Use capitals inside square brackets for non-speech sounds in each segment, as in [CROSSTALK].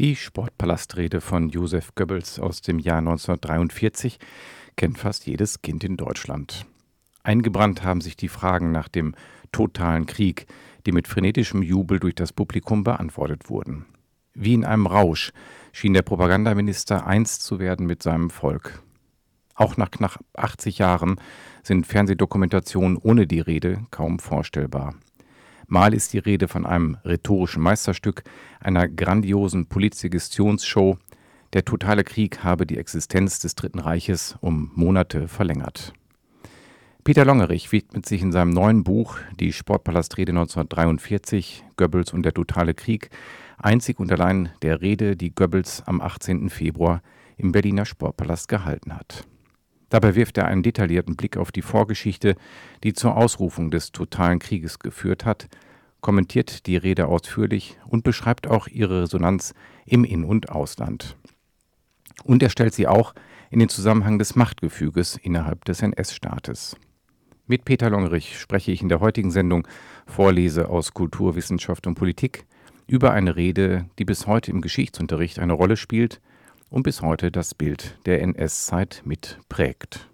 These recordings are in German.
Die Sportpalastrede von Josef Goebbels aus dem Jahr 1943 kennt fast jedes Kind in Deutschland. Eingebrannt haben sich die Fragen nach dem totalen Krieg, die mit frenetischem Jubel durch das Publikum beantwortet wurden. Wie in einem Rausch schien der Propagandaminister eins zu werden mit seinem Volk. Auch nach knapp 80 Jahren sind Fernsehdokumentationen ohne die Rede kaum vorstellbar. Mal ist die Rede von einem rhetorischen Meisterstück, einer grandiosen Poliziggestionsshow. Der totale Krieg habe die Existenz des Dritten Reiches um Monate verlängert. Peter Longerich widmet sich in seinem neuen Buch Die Sportpalastrede 1943, Goebbels und der totale Krieg, einzig und allein der Rede, die Goebbels am 18. Februar im Berliner Sportpalast gehalten hat. Dabei wirft er einen detaillierten Blick auf die Vorgeschichte, die zur Ausrufung des totalen Krieges geführt hat, kommentiert die Rede ausführlich und beschreibt auch ihre Resonanz im In- und Ausland. Und er stellt sie auch in den Zusammenhang des Machtgefüges innerhalb des NS-Staates. Mit Peter Longerich spreche ich in der heutigen Sendung Vorlese aus Kultur, Wissenschaft und Politik über eine Rede, die bis heute im Geschichtsunterricht eine Rolle spielt – und bis heute das Bild der NS-Zeit mitprägt.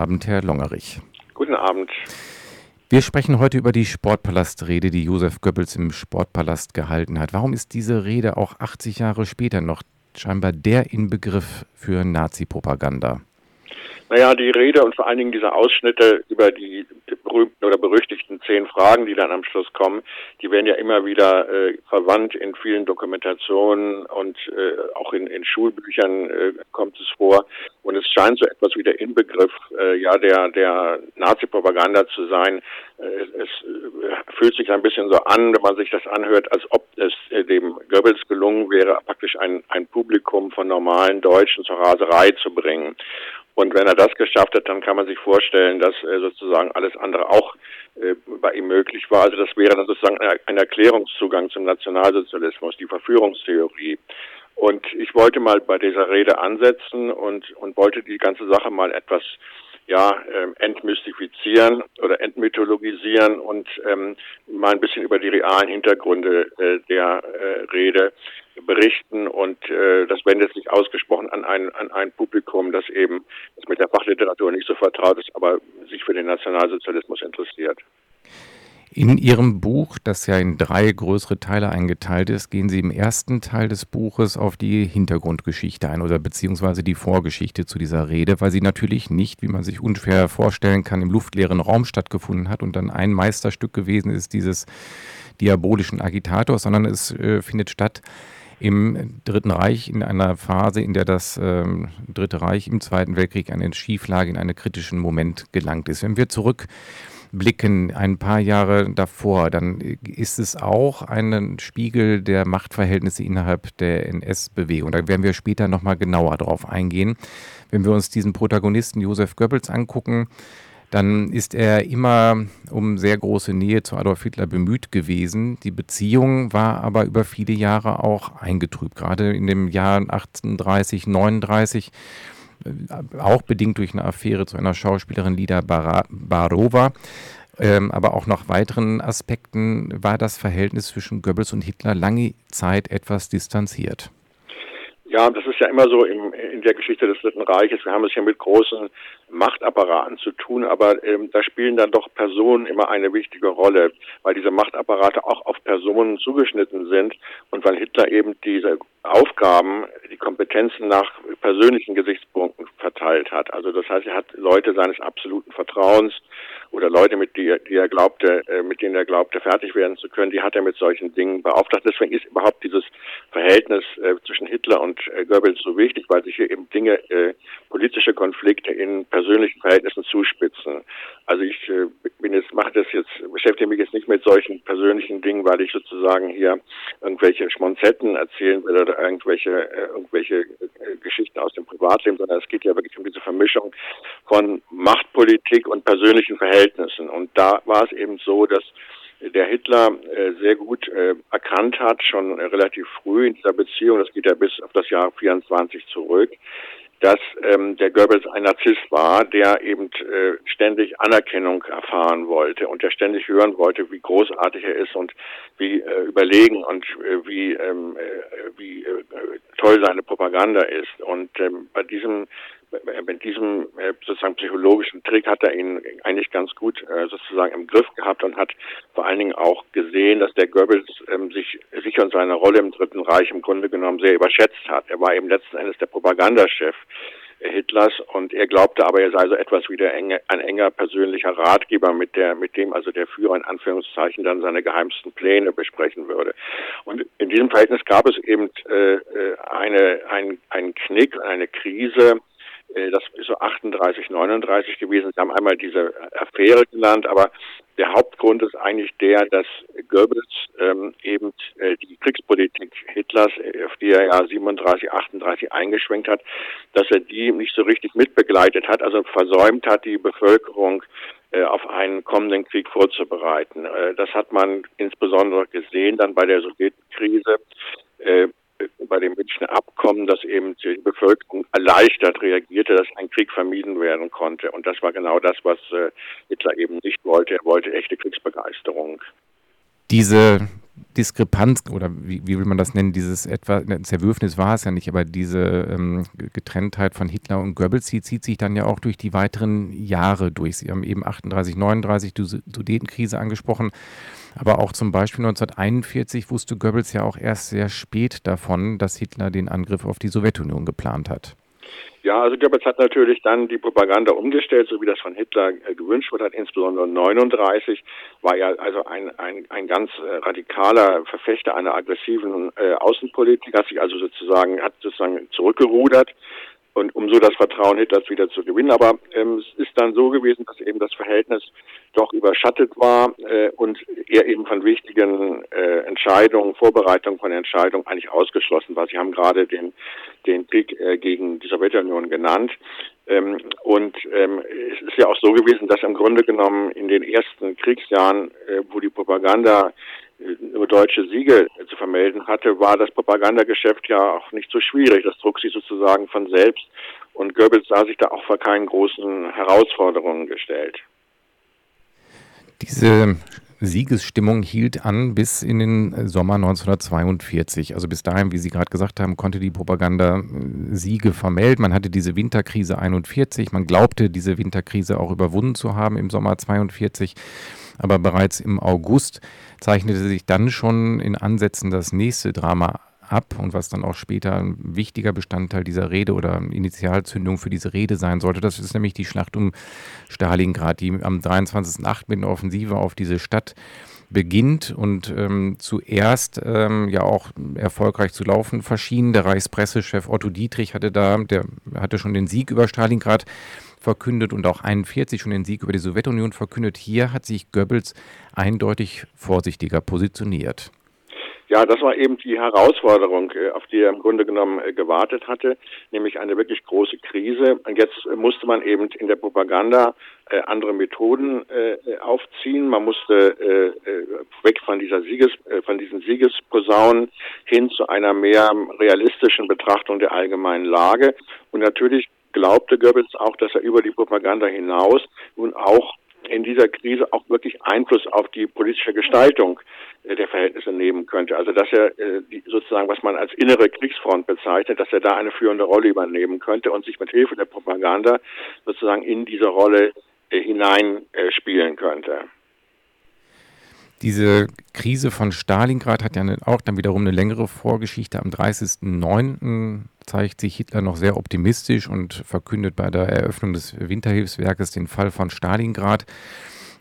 Abend, Herr Longerich. Guten Abend. Wir sprechen heute über die Sportpalastrede, die Josef Goebbels im Sportpalast gehalten hat. Warum ist diese Rede auch 80 Jahre später noch scheinbar der Inbegriff für Nazi-Propaganda? Naja, die Rede und vor allen Dingen diese Ausschnitte über die berühmten oder berüchtigten zehn Fragen, die dann am Schluss kommen, die werden ja immer wieder äh, verwandt in vielen Dokumentationen und äh, auch in, in Schulbüchern äh, kommt es vor. Und es scheint so etwas wie der Inbegriff äh, ja der der Nazi-Propaganda zu sein. Äh, es äh, fühlt sich ein bisschen so an, wenn man sich das anhört, als ob es äh, dem Goebbels gelungen wäre, praktisch ein, ein Publikum von normalen Deutschen zur Raserei zu bringen. Und wenn er das geschafft hat, dann kann man sich vorstellen, dass äh, sozusagen alles andere auch äh, bei ihm möglich war. Also das wäre dann sozusagen ein Erklärungszugang zum Nationalsozialismus, die Verführungstheorie. Und ich wollte mal bei dieser Rede ansetzen und, und wollte die ganze Sache mal etwas ja, ähm, entmystifizieren oder entmythologisieren und ähm, mal ein bisschen über die realen Hintergründe äh, der äh, Rede berichten und äh, das wendet sich ausgesprochen an ein, an ein Publikum, das eben das mit der Fachliteratur nicht so vertraut ist, aber sich für den Nationalsozialismus interessiert. In Ihrem Buch, das ja in drei größere Teile eingeteilt ist, gehen Sie im ersten Teil des Buches auf die Hintergrundgeschichte ein oder beziehungsweise die Vorgeschichte zu dieser Rede, weil sie natürlich nicht, wie man sich unfair vorstellen kann, im luftleeren Raum stattgefunden hat und dann ein Meisterstück gewesen ist dieses diabolischen Agitators, sondern es äh, findet statt im Dritten Reich, in einer Phase, in der das äh, Dritte Reich im Zweiten Weltkrieg eine Schieflage in einen kritischen Moment gelangt ist. Wenn wir zurückblicken, ein paar Jahre davor, dann ist es auch ein Spiegel der Machtverhältnisse innerhalb der NS-Bewegung. Da werden wir später nochmal genauer drauf eingehen. Wenn wir uns diesen Protagonisten Josef Goebbels angucken, dann ist er immer um sehr große Nähe zu Adolf Hitler bemüht gewesen. Die Beziehung war aber über viele Jahre auch eingetrübt, gerade in dem Jahr 38, 39 äh, auch bedingt durch eine Affäre zu einer Schauspielerin Lida Barova. Ähm, aber auch nach weiteren Aspekten war das Verhältnis zwischen Goebbels und Hitler lange Zeit etwas distanziert. Ja, das ist ja immer so im, in der Geschichte des Dritten Reiches. Wir haben es ja mit großen Machtapparaten zu tun, aber ähm, da spielen dann doch Personen immer eine wichtige Rolle, weil diese Machtapparate auch auf Personen zugeschnitten sind und weil Hitler eben diese Aufgaben, die Kompetenzen nach persönlichen Gesichtspunkten verteilt hat. Also das heißt, er hat Leute seines absoluten Vertrauens oder Leute, mit die, die er glaubte, äh, mit denen er glaubte, fertig werden zu können, die hat er mit solchen Dingen beauftragt. Deswegen ist überhaupt dieses Verhältnis äh, zwischen Hitler und äh, Goebbels so wichtig, weil sich hier eben Dinge, politische Konflikte in persönlichen Verhältnissen zuspitzen. Also ich bin jetzt, mache das jetzt, beschäftige mich jetzt nicht mit solchen persönlichen Dingen, weil ich sozusagen hier irgendwelche Schmonzetten erzählen will oder irgendwelche, äh, irgendwelche äh, Geschichten aus dem Privatleben, sondern es geht ja wirklich um diese Vermischung von Machtpolitik und persönlichen Verhältnissen. Und da war es eben so, dass der Hitler äh, sehr gut äh, erkannt hat, schon relativ früh in dieser Beziehung, das geht ja bis auf das Jahr 24 zurück, dass ähm, der Goebbels ein Narzisst war, der eben äh, ständig Anerkennung erfahren wollte und der ständig hören wollte, wie großartig er ist und wie äh, überlegen und äh, wie, ähm, äh, wie äh, toll seine Propaganda ist. Und ähm, bei diesem mit diesem äh, sozusagen psychologischen Trick hat er ihn eigentlich ganz gut äh, sozusagen im Griff gehabt und hat vor allen Dingen auch gesehen, dass der Goebbels ähm, sich, sich und seine Rolle im Dritten Reich im Grunde genommen sehr überschätzt hat. Er war eben letzten Endes der Propagandachef Hitlers und er glaubte aber, er sei so etwas wie der enge, ein enger persönlicher Ratgeber, mit der, mit dem also der Führer in Anführungszeichen dann seine geheimsten Pläne besprechen würde. Und in diesem Verhältnis gab es eben äh, äh eine, ein, einen Knick, eine Krise, äh, das ist so 38, 39 gewesen. Sie haben einmal diese Affäre genannt, aber der Hauptgrund ist eigentlich der, dass Goebbels ähm, eben äh, die Kriegspolitik Hitlers, äh, auf die er ja 37, 38 eingeschwenkt hat, dass er die nicht so richtig mitbegleitet hat, also versäumt hat, die Bevölkerung äh, auf einen kommenden Krieg vorzubereiten. Äh, das hat man insbesondere gesehen dann bei der Sowjetkrise. Bei dem Münchner Abkommen, dass eben die Bevölkerung erleichtert reagierte, dass ein Krieg vermieden werden konnte. Und das war genau das, was äh, Hitler eben nicht wollte. Er wollte echte Kriegsbegeisterung. Diese Diskrepanz oder wie, wie, will man das nennen, dieses etwa, ein Zerwürfnis war es ja nicht, aber diese ähm, Getrenntheit von Hitler und Goebbels, die zieht sich dann ja auch durch die weiteren Jahre durch. Sie haben eben 38, 39 die Sudetenkrise angesprochen. Aber auch zum Beispiel 1941 wusste Goebbels ja auch erst sehr spät davon, dass Hitler den Angriff auf die Sowjetunion geplant hat. Ja, also Goebbels hat natürlich dann die Propaganda umgestellt, so wie das von Hitler äh, gewünscht wurde, insbesondere 39 war er also ein, ein, ein ganz äh, radikaler Verfechter einer aggressiven äh, Außenpolitik, hat sich also sozusagen, hat sozusagen zurückgerudert und um so das Vertrauen Hitlers wieder zu gewinnen. Aber ähm, es ist dann so gewesen, dass eben das Verhältnis doch überschattet war äh, und er eben von wichtigen äh, Entscheidungen, Vorbereitungen von Entscheidungen eigentlich ausgeschlossen war. Sie haben gerade den, den Krieg äh, gegen die Sowjetunion genannt. Ähm, und ähm, es ist ja auch so gewesen, dass im Grunde genommen in den ersten Kriegsjahren, äh, wo die Propaganda nur deutsche Siege zu vermelden hatte, war das Propagandageschäft ja auch nicht so schwierig. Das trug sich sozusagen von selbst und Goebbels sah sich da auch vor keinen großen Herausforderungen gestellt. Diese Siegesstimmung hielt an bis in den Sommer 1942. Also bis dahin, wie Sie gerade gesagt haben, konnte die Propaganda äh, Siege vermelden. Man hatte diese Winterkrise 41. Man glaubte, diese Winterkrise auch überwunden zu haben im Sommer 42. Aber bereits im August zeichnete sich dann schon in Ansätzen das nächste Drama ab und was dann auch später ein wichtiger Bestandteil dieser Rede oder Initialzündung für diese Rede sein sollte. Das ist nämlich die Schlacht um Stalingrad, die am 23.08. mit einer Offensive auf diese Stadt beginnt und ähm, zuerst ähm, ja auch erfolgreich zu laufen verschieden. Der Reichspressechef Otto Dietrich hatte da, der hatte schon den Sieg über Stalingrad verkündet und auch 41 schon den Sieg über die Sowjetunion verkündet. Hier hat sich Goebbels eindeutig vorsichtiger positioniert. Ja, das war eben die Herausforderung, äh, auf die er im Grunde genommen äh, gewartet hatte, nämlich eine wirklich große Krise. Und jetzt musste man eben in der Propaganda äh, andere Methoden aufziehen. Man musste weg von dieser Sieges, von diesen Siegesposaunen hin zu einer mehr realistischen Betrachtung der allgemeinen Lage. Und natürlich glaubte Goebbels auch, dass er über die Propaganda hinaus nun auch in dieser Krise auch wirklich Einfluss auf die politische Gestaltung äh, der Verhältnisse nehmen könnte. Also dass er äh, sozusagen, was man als innere Kriegsfront bezeichnet, dass er da eine führende Rolle übernehmen könnte und sich mit Hilfe der Propaganda sozusagen in diese Rolle äh, hineinspielen könnte. Diese Krise von Stalingrad hat ja auch dann wiederum eine längere Vorgeschichte. Am 30.09. zeigt sich Hitler noch sehr optimistisch und verkündet bei der Eröffnung des Winterhilfswerkes den Fall von Stalingrad.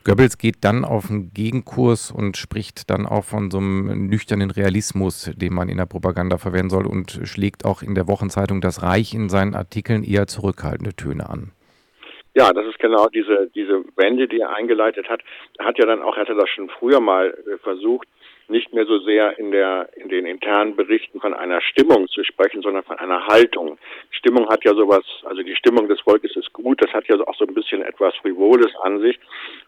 Goebbels geht dann auf einen Gegenkurs und spricht dann auch von so einem nüchternen Realismus, den man in der Propaganda verwenden soll und schlägt auch in der Wochenzeitung Das Reich in seinen Artikeln eher zurückhaltende Töne an. Ja, das ist genau diese, diese Wende, die er eingeleitet hat. Er hat ja dann auch, er hatte das schon früher mal äh, versucht, nicht mehr so sehr in der in den internen Berichten von einer Stimmung zu sprechen, sondern von einer Haltung. Stimmung hat ja sowas, also die Stimmung des Volkes ist gut, das hat ja auch so ein bisschen etwas Frivoles an sich.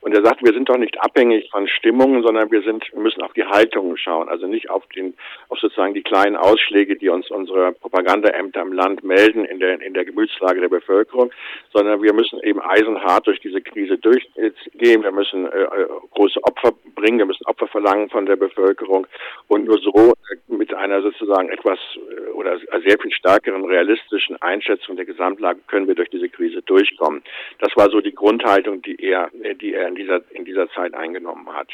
Und er sagt, wir sind doch nicht abhängig von Stimmungen, sondern wir sind, wir müssen auf die Haltungen schauen, also nicht auf den, auf sozusagen die kleinen Ausschläge, die uns unsere Propagandaämter im Land melden in der in der Gemütslage der Bevölkerung, sondern wir müssen eben eisenhart durch diese Krise durchgehen. Wir müssen äh, äh große Opfer bringen, wir müssen Opfer verlangen von der Bevölkerung Bevölkerung und nur so äh, mit einer sozusagen etwas äh, oder sehr viel stärkeren realistischen Einschätzung der Gesamtlage können wir durch diese Krise durchkommen. Das war so die Grundhaltung, die er, die er in dieser, in dieser Zeit eingenommen hat.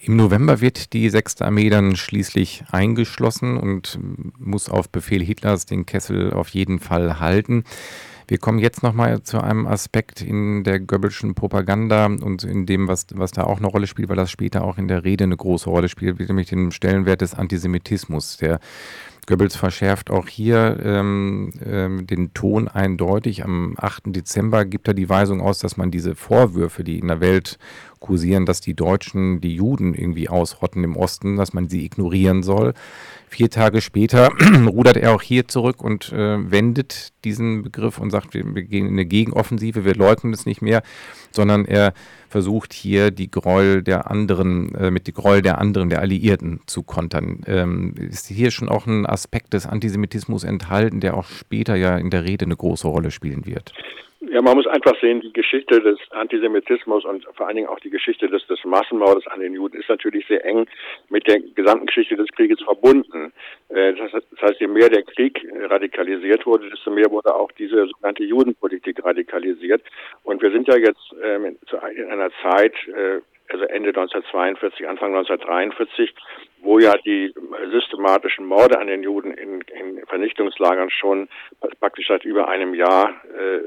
Im November wird die 6. Armee dann schließlich eingeschlossen und muss auf Befehl Hitlers den Kessel auf jeden Fall halten. Wir kommen jetzt nochmal zu einem Aspekt in der Goebbelschen Propaganda und in dem, was, was da auch eine Rolle spielt, weil das später auch in der Rede eine große Rolle spielt, nämlich den Stellenwert des Antisemitismus. Der Goebbels verschärft auch hier ähm, ähm, den Ton eindeutig. Am 8. Dezember gibt er die Weisung aus, dass man diese Vorwürfe, die in der Welt kursieren, dass die Deutschen die Juden irgendwie ausrotten im Osten, dass man sie ignorieren soll. Vier Tage später [CLEARS THROAT] rudert er auch hier zurück und äh, wendet diesen Begriff und sagt, wir, wir gehen in eine Gegenoffensive, wir leugnen es nicht mehr, sondern er versucht hier die Gräuel der anderen, äh, mit die Gräuel der anderen, der Alliierten zu kontern. Ähm, ist hier schon auch ein Aspekt des Antisemitismus enthalten, der auch später ja in der Rede eine große Rolle spielen wird? Ja, man muss einfach sehen, die Geschichte des Antisemitismus und vor allen Dingen auch die Geschichte des, des Massenmordes an den Juden ist natürlich sehr eng mit der gesamten Geschichte des Krieges verbunden. Äh, das heißt, je mehr der Krieg radikalisiert wurde, desto mehr wurde auch diese sogenannte Judenpolitik radikalisiert. Und wir sind ja jetzt ähm, in einer Zeit, äh, also Ende 1942, Anfang 1943, wo ja die systematischen Morde an den Juden in, in Vernichtungslagern schon praktisch seit über einem Jahr äh,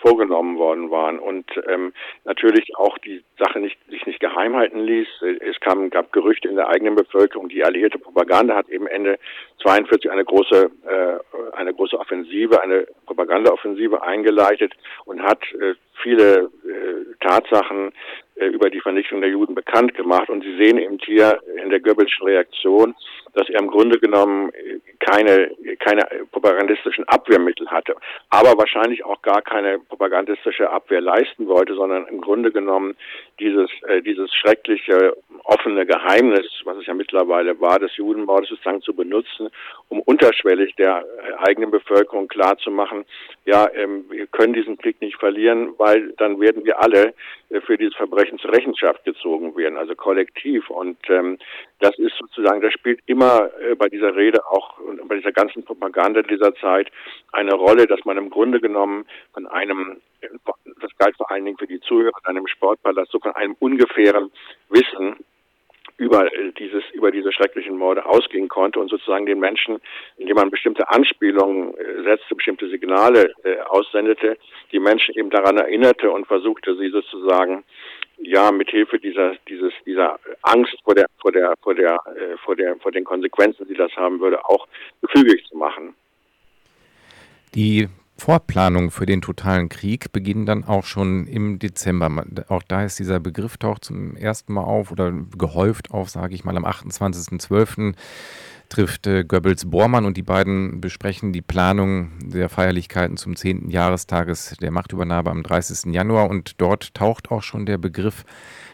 vorgenommen worden waren und ähm, natürlich auch die Sache nicht, sich nicht geheim halten ließ. Es kam, gab Gerüchte in der eigenen Bevölkerung. Die alliierte Propaganda hat eben Ende 42 eine große, äh, eine große Offensive, eine Propagandaoffensive eingeleitet und hat äh, viele äh, Tatsachen äh, über die Vernichtung der Juden bekannt gemacht. Und Sie sehen eben hier in der Goebbelschen Reaktion, dass er im Grunde genommen äh, keine, keine propagandistischen Abwehrmittel hatte, aber wahrscheinlich auch gar keine propagandistische Abwehr leisten wollte, sondern im Grunde genommen dieses, äh, dieses schreckliche offene Geheimnis, was es ja mittlerweile war, des Judenmordes sozusagen zu benutzen, um unterschwellig der äh, eigenen Bevölkerung klarzumachen, ja, ähm, wir können diesen Krieg nicht verlieren, weil dann werden wir alle äh, für dieses Verbrechen zur Rechenschaft gezogen werden, also kollektiv. Und ähm, das ist sozusagen, das spielt immer äh, bei dieser Rede auch und bei dieser ganzen Propaganda dieser Zeit eine Rolle, dass man im Grunde genommen von einem, das galt vor allen Dingen für die Zuhörer in einem Sportpalast, so von einem ungefähren Wissen über dieses, über diese schrecklichen Morde ausgehen konnte und sozusagen den Menschen, indem man bestimmte Anspielungen äh, setzte, bestimmte Signale äh, aussendete, die Menschen eben daran erinnerte und versuchte, sie sozusagen ja mithilfe dieser dieses dieser Angst vor der vor der vor der äh, vor der vor den Konsequenzen, die das haben würde, auch gefügig zu machen. Die Vorplanung für den totalen Krieg beginnen dann auch schon im Dezember. Auch da ist dieser Begriff taucht zum ersten Mal auf oder gehäuft auf, sage ich mal, am 28.12 trifft äh, Goebbels Bormann und die beiden besprechen die Planung der Feierlichkeiten zum 10. Jahrestages der Machtübernahme am 30. Januar und dort taucht auch schon der Begriff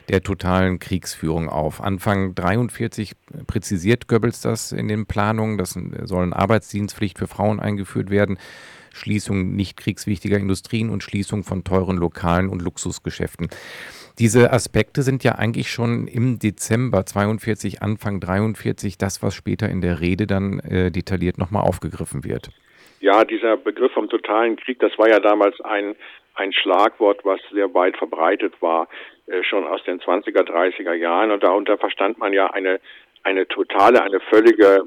der totalen Kriegsführung auf. Anfang 43 präzisiert Goebbels das in den Planungen, das soll eine Arbeitsdienstpflicht für Frauen eingeführt werden. Schließung nicht kriegswichtiger Industrien und Schließung von teuren Lokalen und Luxusgeschäften. Diese Aspekte sind ja eigentlich schon im Dezember 42, Anfang 43 das, was später in der Rede dann äh, detailliert nochmal aufgegriffen wird. Ja, dieser Begriff vom totalen Krieg, das war ja damals ein, ein Schlagwort, was sehr weit verbreitet war, äh, schon aus den 20er, 30er Jahren. Und darunter verstand man ja eine, eine totale, eine völlige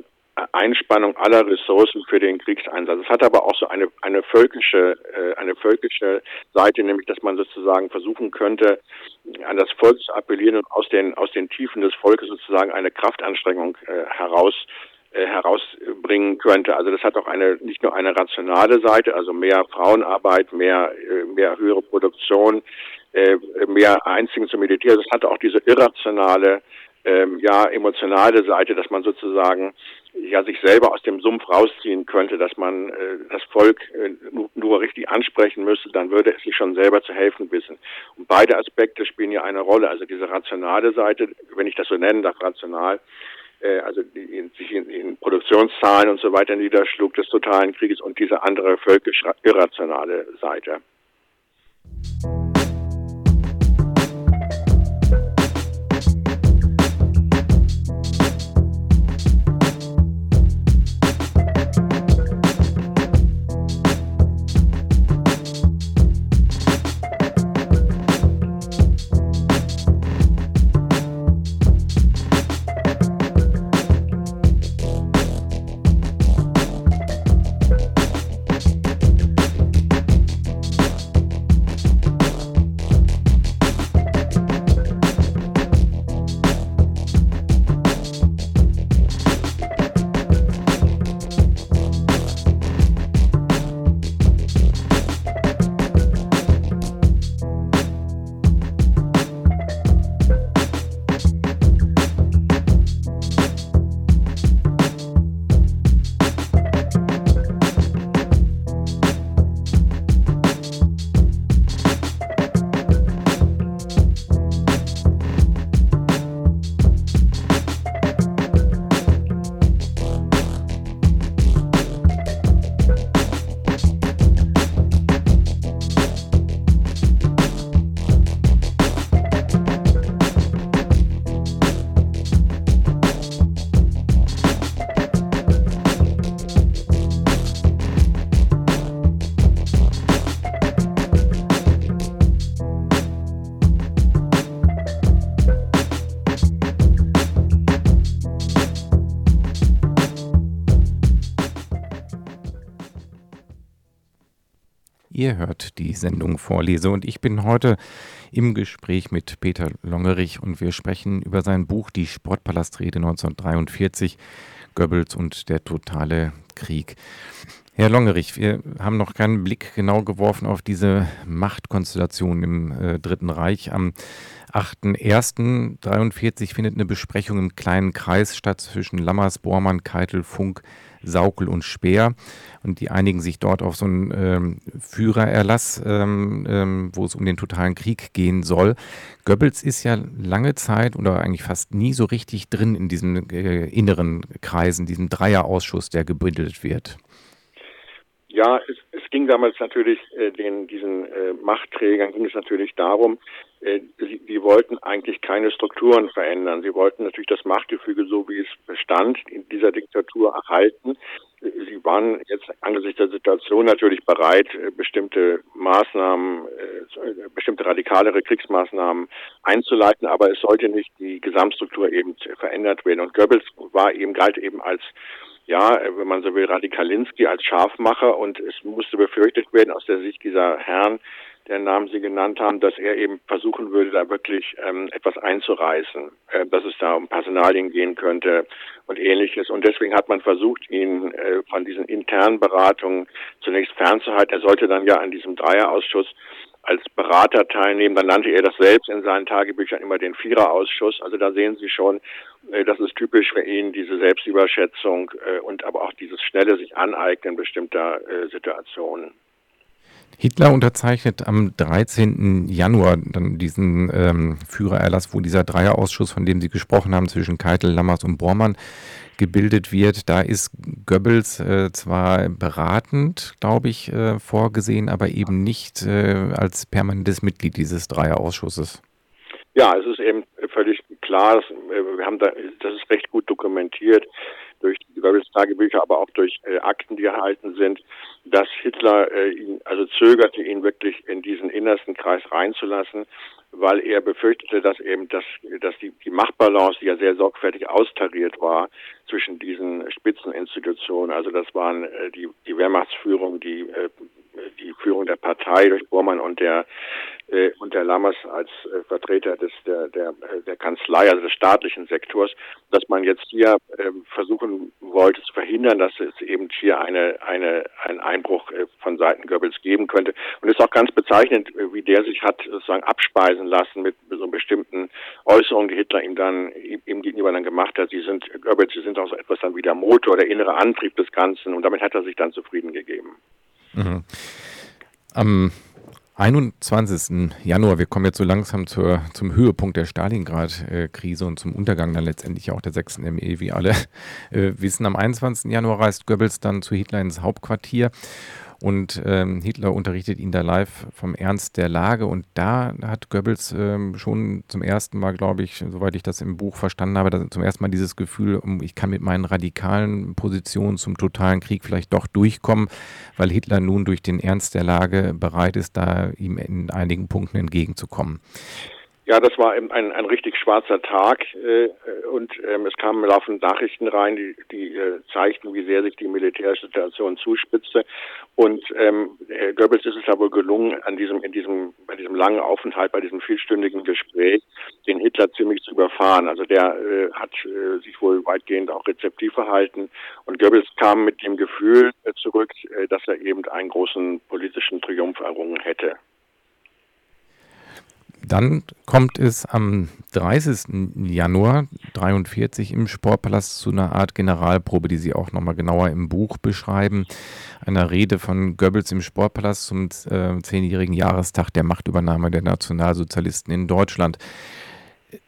Einspannung aller Ressourcen für den Kriegseinsatz. Es hat aber auch so eine, eine völkische, äh, eine völkische Seite, nämlich, dass man sozusagen versuchen könnte, an das Volk zu appellieren und aus den, aus den Tiefen des Volkes sozusagen eine Kraftanstrengung äh, heraus äh, herausbringen könnte. Also das hat auch eine nicht nur eine rationale Seite, also mehr Frauenarbeit, mehr äh, mehr höhere Produktion, äh, mehr Einzigen zum Militär. Das hat auch diese irrationale ähm, ja emotionale Seite, dass man sozusagen ja sich selber aus dem Sumpf rausziehen könnte, dass man äh, das Volk äh, nur, nur richtig ansprechen müsste, dann würde es sich schon selber zu helfen wissen. Und beide Aspekte spielen ja eine Rolle. Also diese rationale Seite, wenn ich das so nennen darf, rational, äh, also die in, sich in, in Produktionszahlen und so weiter niederschlug des totalen Krieges und diese andere völkisch irrationale Seite. Ihr hört die Sendung Vorlese. Und ich bin heute im Gespräch mit Peter Longerich und wir sprechen über sein Buch Die Sportpalastrede 1943, Goebbels und der totale Krieg. Herr Longerich, wir haben noch keinen Blick genau geworfen auf diese Machtkonstellation im äh, Dritten Reich. Am 8.1.43 findet eine Besprechung im kleinen Kreis statt zwischen Lammers, Bormann, Keitel, Funk, Saukel und Speer. Und die einigen sich dort auf so einen ähm, Führererlass, ähm, ähm, wo es um den totalen Krieg gehen soll. Goebbels ist ja lange Zeit oder eigentlich fast nie so richtig drin in diesen äh, inneren Kreisen, diesem Dreierausschuss, der gebildet wird. Ja, es, es ging damals natürlich äh, den diesen äh, Machtträgern ging es natürlich darum, äh, sie, sie wollten eigentlich keine Strukturen verändern. Sie wollten natürlich das Machtgefüge so wie es bestand in dieser Diktatur erhalten. Sie waren jetzt angesichts der Situation natürlich bereit, äh, bestimmte Maßnahmen, äh, bestimmte radikalere Kriegsmaßnahmen einzuleiten, aber es sollte nicht die Gesamtstruktur eben verändert werden. Und Goebbels war eben galt eben als ja, wenn man so will, Radikalinski als Scharfmacher und es musste befürchtet werden aus der Sicht dieser Herren, der Namen Sie genannt haben, dass er eben versuchen würde, da wirklich ähm, etwas einzureißen, äh, dass es da um Personalien gehen könnte und ähnliches. Und deswegen hat man versucht, ihn äh, von diesen internen Beratungen zunächst fernzuhalten. Er sollte dann ja an diesem Dreierausschuss als Berater teilnehmen. Dann nannte er das selbst in seinen Tagebüchern immer den Viererausschuss. Also da sehen Sie schon, äh, das ist typisch für ihn, diese Selbstüberschätzung äh, und aber auch dieses schnelle sich aneignen bestimmter äh, Situationen. Hitler unterzeichnet am 13. Januar dann diesen ähm, Führererlass, wo dieser Dreierausschuss, von dem Sie gesprochen haben, zwischen Keitel, Lammers und Bormann gebildet wird. Da ist Goebbels äh, zwar beratend, glaube ich, äh, vorgesehen, aber eben nicht äh, als permanentes Mitglied dieses Dreierausschusses. Ja, es ist eben völlig klar, äh, wir haben da, das ist recht gut dokumentiert durch die Goebbels-Tagebücher, aber auch durch äh, Akten, die erhalten sind, dass Hitler äh, ihn, also zögerte, ihn wirklich in diesen innersten Kreis reinzulassen, weil er befürchtete, dass eben das, dass die, die Machtbalance, die ja sehr sorgfältig austariert war zwischen diesen Spitzeninstitutionen, also das waren äh, die, die Wehrmachtsführung, die äh, die Führung der Partei durch Bormann und der äh, und der Lammers als äh, Vertreter des der der äh, der Kanzlei, also des staatlichen Sektors, dass man jetzt hier äh, versuchen wollte zu verhindern, dass es eben hier eine eine einen Einbruch äh, von Seiten Goebbels geben könnte. Und es ist auch ganz bezeichnend, äh, wie der sich hat sozusagen abspeisen lassen mit so bestimmten Äußerungen, die Hitler ihm dann ihm gegenüber dann gemacht hat. Sie sind Goebbels, sie sind auch so etwas dann wie der Motor, der innere Antrieb des Ganzen. Und damit hat er sich dann zufrieden gegeben. Mhm. Am 21. Januar, wir kommen jetzt so langsam zur, zum Höhepunkt der Stalingrad-Krise und zum Untergang dann letztendlich auch der 6. ME, wie alle äh, wissen. Am 21. Januar reist Goebbels dann zu Hitler ins Hauptquartier und ähm, Hitler unterrichtet ihn da live vom Ernst der Lage. Und da hat Goebbels ähm, schon zum ersten Mal, glaube ich, soweit ich das im Buch verstanden habe, zum ersten Mal dieses Gefühl, ich kann mit meinen radikalen Positionen zum totalen Krieg vielleicht doch durchkommen, weil Hitler nun durch den Ernst der Lage bereit ist, da ihm in einigen Punkten entgegenzukommen. Ja, das war ein, ein, richtig schwarzer Tag äh, und ähm, es kamen laufend Nachrichten rein, die, die äh, zeigten, wie sehr sich die militärische Situation zuspitzte. Und ähm, Goebbels ist es ja wohl gelungen, an diesem, in diesem, bei diesem langen Aufenthalt, bei diesem vielstündigen Gespräch, den Hitler ziemlich zu überfahren. Also der äh, hat äh, sich wohl weitgehend auch rezeptiv verhalten. Und Goebbels kam mit dem Gefühl äh, zurück, dass er eben einen großen politischen Triumph errungen hätte. Dann kommt es am 30. Januar 43 im Sportpalast zu einer Art Generalprobe, die Sie auch nochmal genauer im Buch beschreiben. Einer Rede von Goebbels im Sportpalast zum äh, zehnjährigen Jahrestag der Machtübernahme der Nationalsozialisten in Deutschland.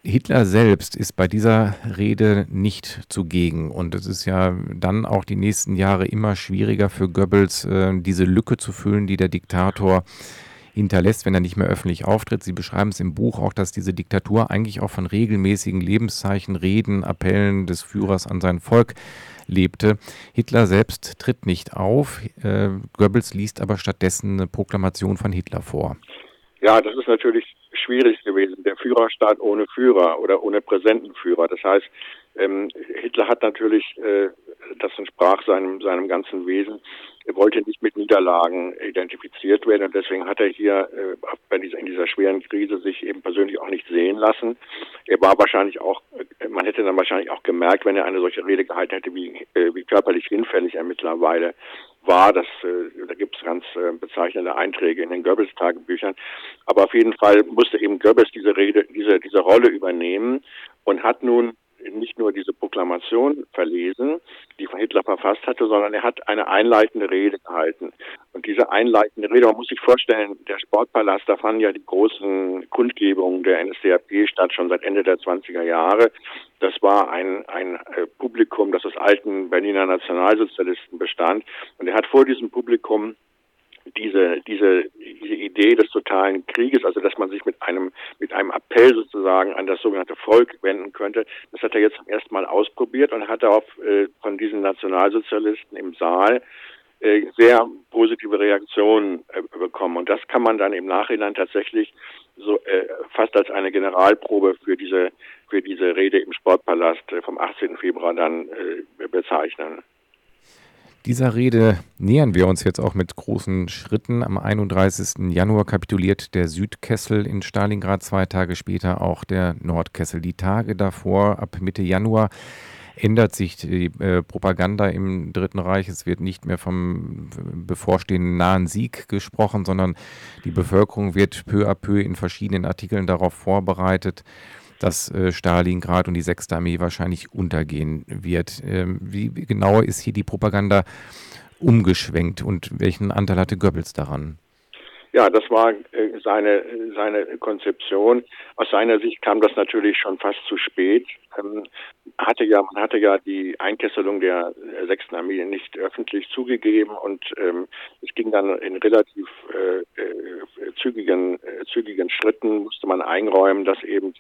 Hitler selbst ist bei dieser Rede nicht zugegen. Und es ist ja dann auch die nächsten Jahre immer schwieriger für Goebbels, äh, diese Lücke zu füllen, die der Diktator hinterlässt, wenn er nicht mehr öffentlich auftritt. Sie beschreiben es im Buch auch, dass diese Diktatur eigentlich auch von regelmäßigen Lebenszeichen, Reden, Appellen des Führers an sein Volk lebte. Hitler selbst tritt nicht auf. Äh, Goebbels liest aber stattdessen eine Proklamation von Hitler vor. Ja, das ist natürlich schwierig gewesen. Der Führerstaat ohne Führer oder ohne Präsentenführer. Das heißt, ähm, Hitler hat natürlich, äh, das entsprach seinem, seinem ganzen Wesen, wollte nicht mit Niederlagen identifiziert werden und deswegen hat er hier äh, bei dieser, in dieser schweren Krise sich eben persönlich auch nicht sehen lassen. Er war wahrscheinlich auch, man hätte dann wahrscheinlich auch gemerkt, wenn er eine solche Rede gehalten hätte, wie, äh, wie körperlich hinfällig er mittlerweile war. Das, äh, da gibt es ganz äh, bezeichnende Einträge in den Goebbels-Tagebüchern. Aber auf jeden Fall musste eben Goebbels diese Rede, diese, diese Rolle übernehmen und hat nun nicht nur diese Proklamation verlesen, die Hitler verfasst hatte, sondern er hat eine einleitende Rede gehalten. Und diese einleitende Rede, man muss sich vorstellen, der Sportpalast, da fanden ja die großen Kundgebungen der NSDAP statt, schon seit Ende der 20er Jahre. Das war ein, ein äh, Publikum, das aus alten Berliner Nationalsozialisten bestand. Und er hat vor diesem Publikum diese, diese, diese Idee des totalen Krieges, also dass man sich mit einem, mit einem Appell sozusagen an das sogenannte Volk wenden könnte, das hat er jetzt zum ersten Mal ausprobiert und hat darauf äh, von diesen Nationalsozialisten im Saal äh, sehr positive Reaktionen äh, bekommen. Und das kann man dann im Nachhinein tatsächlich so äh, fast als eine Generalprobe für diese für diese Rede im Sportpalast äh, vom 18. Februar dann äh, bezeichnen. Dieser Rede nähern wir uns jetzt auch mit großen Schritten. Am 31. Januar kapituliert der Südkessel in Stalingrad, zwei Tage später auch der Nordkessel. Die Tage davor, ab Mitte Januar, ändert sich die äh, Propaganda im Dritten Reich. Es wird nicht mehr vom bevorstehenden nahen Sieg gesprochen, sondern die Bevölkerung wird peu à peu in verschiedenen Artikeln darauf vorbereitet, dass äh, Stalingrad und die Sechste Armee wahrscheinlich untergehen wird. Ähm, wie genau ist hier die Propaganda umgeschwenkt und welchen Anteil hatte Goebbels daran? Ja, das war äh, seine, seine Konzeption. Aus seiner Sicht kam das natürlich schon fast zu spät. Ähm, hatte ja, man hatte ja die Einkesselung der sechsten Armee nicht öffentlich zugegeben und ähm, es ging dann in relativ äh, äh, zügigen, äh, zügigen Schritten musste man einräumen, dass eben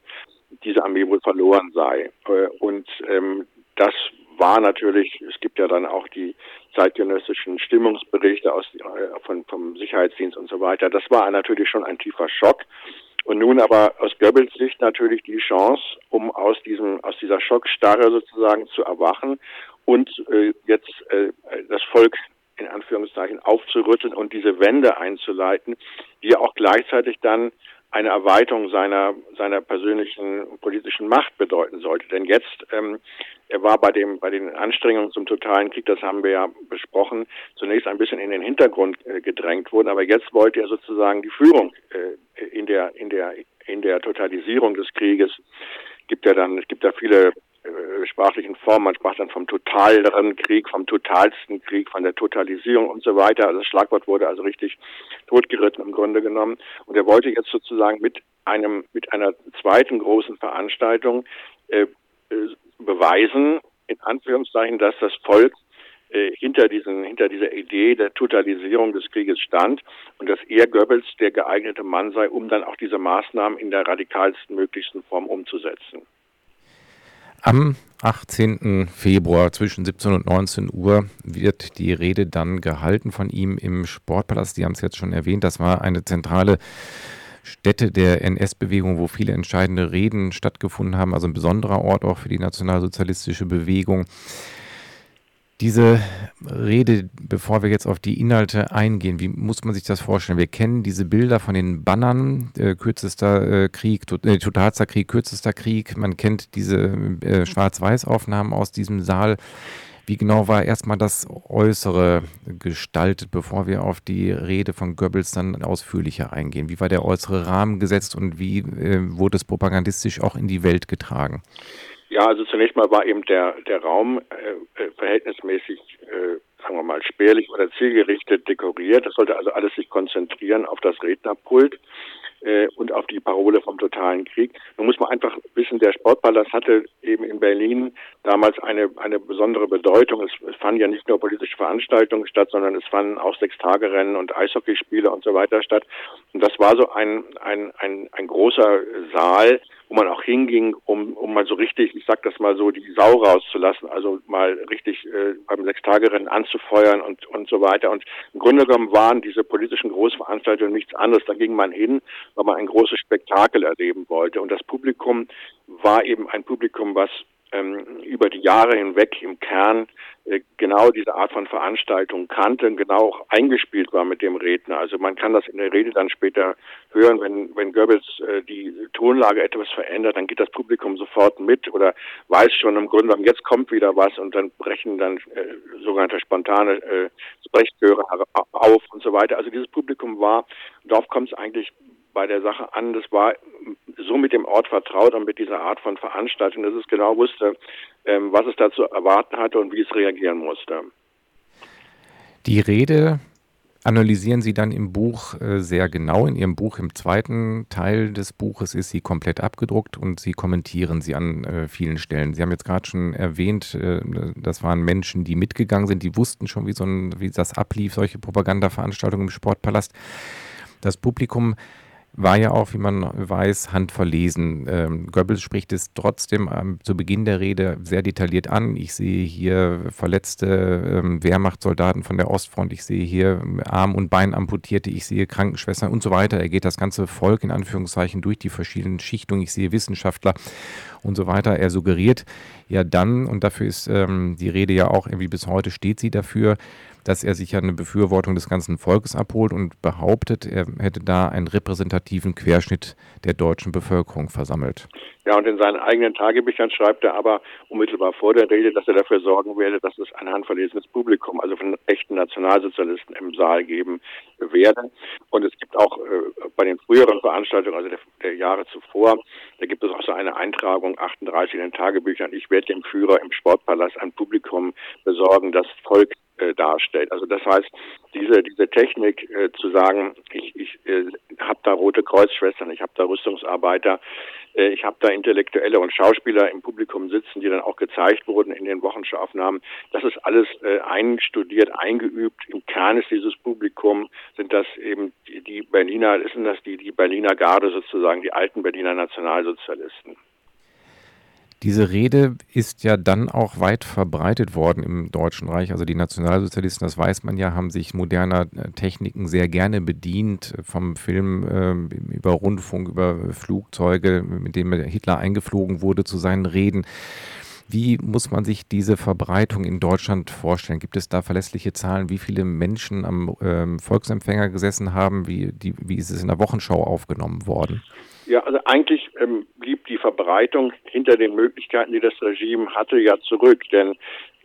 diese Armee wohl verloren sei. Äh, und ähm, das war natürlich, es gibt ja dann auch die zeitgenössischen Stimmungsberichte aus, äh, von, vom Sicherheitsdienst und so weiter. Das war natürlich schon ein tiefer Schock. Und nun aber aus Goebbels Sicht natürlich die Chance, um aus diesem, aus dieser Schockstarre sozusagen zu erwachen und äh, jetzt äh, das Volk in Anführungszeichen aufzurütteln und diese Wende einzuleiten, die auch gleichzeitig dann eine Erweiterung seiner, seiner persönlichen politischen Macht bedeuten sollte. Denn jetzt, ähm, er war bei dem, bei den Anstrengungen zum totalen Krieg, das haben wir ja besprochen, zunächst ein bisschen in den Hintergrund äh, gedrängt worden, aber jetzt wollte er sozusagen die Führung äh, in der, in der, in der Totalisierung des Krieges gibt ja dann, es gibt ja viele sprachlichen Formen. Man sprach dann vom totaleren Krieg, vom totalsten Krieg, von der Totalisierung und so weiter. Also das Schlagwort wurde also richtig totgeritten im Grunde genommen. Und er wollte jetzt sozusagen mit einem, mit einer zweiten großen Veranstaltung äh, äh beweisen, in Anführungszeichen, dass das Volk äh, hinter diesen, hinter dieser Idee der Totalisierung des Krieges stand und dass er Goebbels der geeignete Mann sei, um dann auch diese Maßnahmen in der radikalsten möglichsten Form umzusetzen. Am 18. Februar zwischen 17 und 19 Uhr wird die Rede dann gehalten von ihm im Sportpalast. Sie haben es jetzt schon erwähnt, das war eine zentrale Stätte der NS-Bewegung, wo viele entscheidende Reden stattgefunden haben, also ein besonderer Ort auch für die nationalsozialistische Bewegung. Diese Rede, bevor wir jetzt auf die Inhalte eingehen, wie muss man sich das vorstellen? Wir kennen diese Bilder von den Bannern, äh, kürzester äh, Krieg, to, äh, totalster Krieg, kürzester Krieg. Man kennt diese äh, Schwarz-Weiß-Aufnahmen aus diesem Saal. Wie genau war erstmal das Äußere gestaltet, bevor wir auf die Rede von Goebbels dann ausführlicher eingehen? Wie war der äußere Rahmen gesetzt und wie äh, wurde es propagandistisch auch in die Welt getragen? Ja, also zunächst mal war eben der, der Raum äh, äh, verhältnismäßig, äh, sagen wir mal, spärlich oder zielgerichtet dekoriert. Das sollte also alles sich konzentrieren auf das Rednerpult äh, und auf die Parole vom totalen Krieg. Nun muss man einfach wissen, der Sportpalast hatte eben in Berlin damals eine, eine besondere Bedeutung. Es, es fanden ja nicht nur politische Veranstaltungen statt, sondern es fanden auch Sechstagerennen und Eishockeyspiele und so weiter statt. Und das war so ein, ein, ein, ein großer Saal, wo man auch hinging, um, um mal so richtig, ich sag das mal so, die Sau rauszulassen, also mal richtig äh, beim Sechstagerennen anzufeuern und, und so weiter. Und im Grunde genommen waren diese politischen Großveranstaltungen nichts anderes. Da ging man hin, weil man ein großes Spektakel erleben wollte. Und das Publikum war eben ein Publikum, was ähm, über die Jahre hinweg im Kern äh, genau diese Art von Veranstaltung kannte, genau auch eingespielt war mit dem Redner. Also man kann das in der Rede dann später hören, wenn, wenn Goebbels äh, die Tonlage etwas verändert, dann geht das Publikum sofort mit oder weiß schon im Grunde jetzt kommt wieder was und dann brechen dann äh, sogenannte spontane äh, Sprechchöre auf und so weiter. Also dieses Publikum war, darauf kommt es eigentlich bei der Sache an. Das war so mit dem Ort vertraut und mit dieser Art von Veranstaltung, dass es genau wusste, ähm, was es da zu erwarten hatte und wie es reagieren musste. Die Rede analysieren Sie dann im Buch äh, sehr genau. In Ihrem Buch, im zweiten Teil des Buches, ist sie komplett abgedruckt und Sie kommentieren sie an äh, vielen Stellen. Sie haben jetzt gerade schon erwähnt, äh, das waren Menschen, die mitgegangen sind, die wussten schon, wie, so ein, wie das ablief, solche Propagandaveranstaltungen im Sportpalast. Das Publikum war ja auch, wie man weiß, handverlesen. Ähm, Goebbels spricht es trotzdem ähm, zu Beginn der Rede sehr detailliert an. Ich sehe hier verletzte ähm, Wehrmachtssoldaten von der Ostfront, ich sehe hier Arm- und Beinamputierte, ich sehe Krankenschwestern und so weiter. Er geht das ganze Volk in Anführungszeichen durch die verschiedenen Schichtungen. Ich sehe Wissenschaftler und so weiter. Er suggeriert ja dann, und dafür ist ähm, die Rede ja auch irgendwie bis heute steht sie dafür, dass er sich ja eine Befürwortung des ganzen Volkes abholt und behauptet, er hätte da einen repräsentativen Querschnitt der deutschen Bevölkerung versammelt. Ja, und in seinen eigenen Tagebüchern schreibt er aber unmittelbar vor der Rede, dass er dafür sorgen werde, dass es ein handverlesenes Publikum, also von echten Nationalsozialisten im Saal geben werde. Und es gibt auch äh, bei den früheren Veranstaltungen, also der, der, Jahre zuvor, da gibt es auch so eine Eintragung 38 in den Tagebüchern. Ich werde dem Führer im Sportpalast ein Publikum besorgen, das Volk äh, darstellt. Also das heißt, diese diese Technik äh, zu sagen, ich, ich äh, habe da rote Kreuzschwestern, ich habe da Rüstungsarbeiter, äh, ich habe da Intellektuelle und Schauspieler im Publikum sitzen, die dann auch gezeigt wurden in den Wochenschaufnahmen. Das ist alles äh, einstudiert, eingeübt. Im Kern ist dieses Publikum sind das eben die Berliner, sind das die die Berliner Garde sozusagen, die alten Berliner Nationalsozialisten. Diese Rede ist ja dann auch weit verbreitet worden im Deutschen Reich. Also die Nationalsozialisten, das weiß man ja, haben sich moderner äh, Techniken sehr gerne bedient, vom Film äh, über Rundfunk, über Flugzeuge, mit denen Hitler eingeflogen wurde zu seinen Reden. Wie muss man sich diese Verbreitung in Deutschland vorstellen? Gibt es da verlässliche Zahlen, wie viele Menschen am ähm, Volksempfänger gesessen haben? Wie, die, wie ist es in der Wochenschau aufgenommen worden? Ja, also eigentlich ähm, blieb die Verbreitung hinter den Möglichkeiten, die das Regime hatte, ja zurück. Denn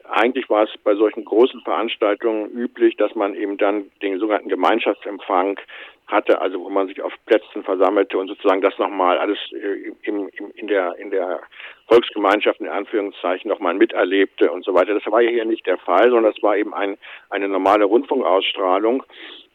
eigentlich war es bei solchen großen Veranstaltungen üblich, dass man eben dann den sogenannten Gemeinschaftsempfang hatte, also wo man sich auf Plätzen versammelte und sozusagen das nochmal alles äh, im, im, in der in der Volksgemeinschaft in Anführungszeichen nochmal miterlebte und so weiter. Das war hier nicht der Fall, sondern das war eben ein, eine normale Rundfunkausstrahlung.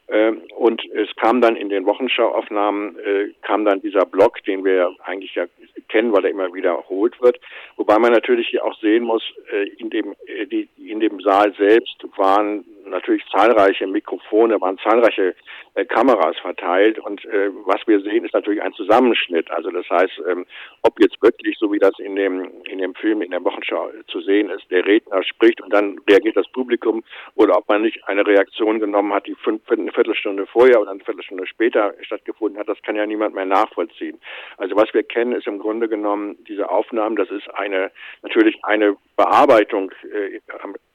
Ähm, und es kam dann in den Wochenschauaufnahmen, äh, kam dann dieser Block, den wir eigentlich ja kennen, weil er immer wiederholt wird. Wobei man natürlich hier auch sehen muss, äh, in dem, äh, in dem Saal selbst waren natürlich zahlreiche Mikrofone, waren zahlreiche äh, Kameras verteilt und äh, was wir sehen, ist natürlich ein Zusammenschnitt. Also das heißt, ähm, ob jetzt wirklich, so wie das in dem in dem Film in der Wochenschau zu sehen ist, der Redner spricht und dann reagiert das Publikum oder ob man nicht eine Reaktion genommen hat, die fünf, eine Viertelstunde vorher oder eine Viertelstunde später stattgefunden hat, das kann ja niemand mehr nachvollziehen. Also was wir kennen, ist im Grunde genommen diese Aufnahmen, das ist eine natürlich eine Bearbeitung äh,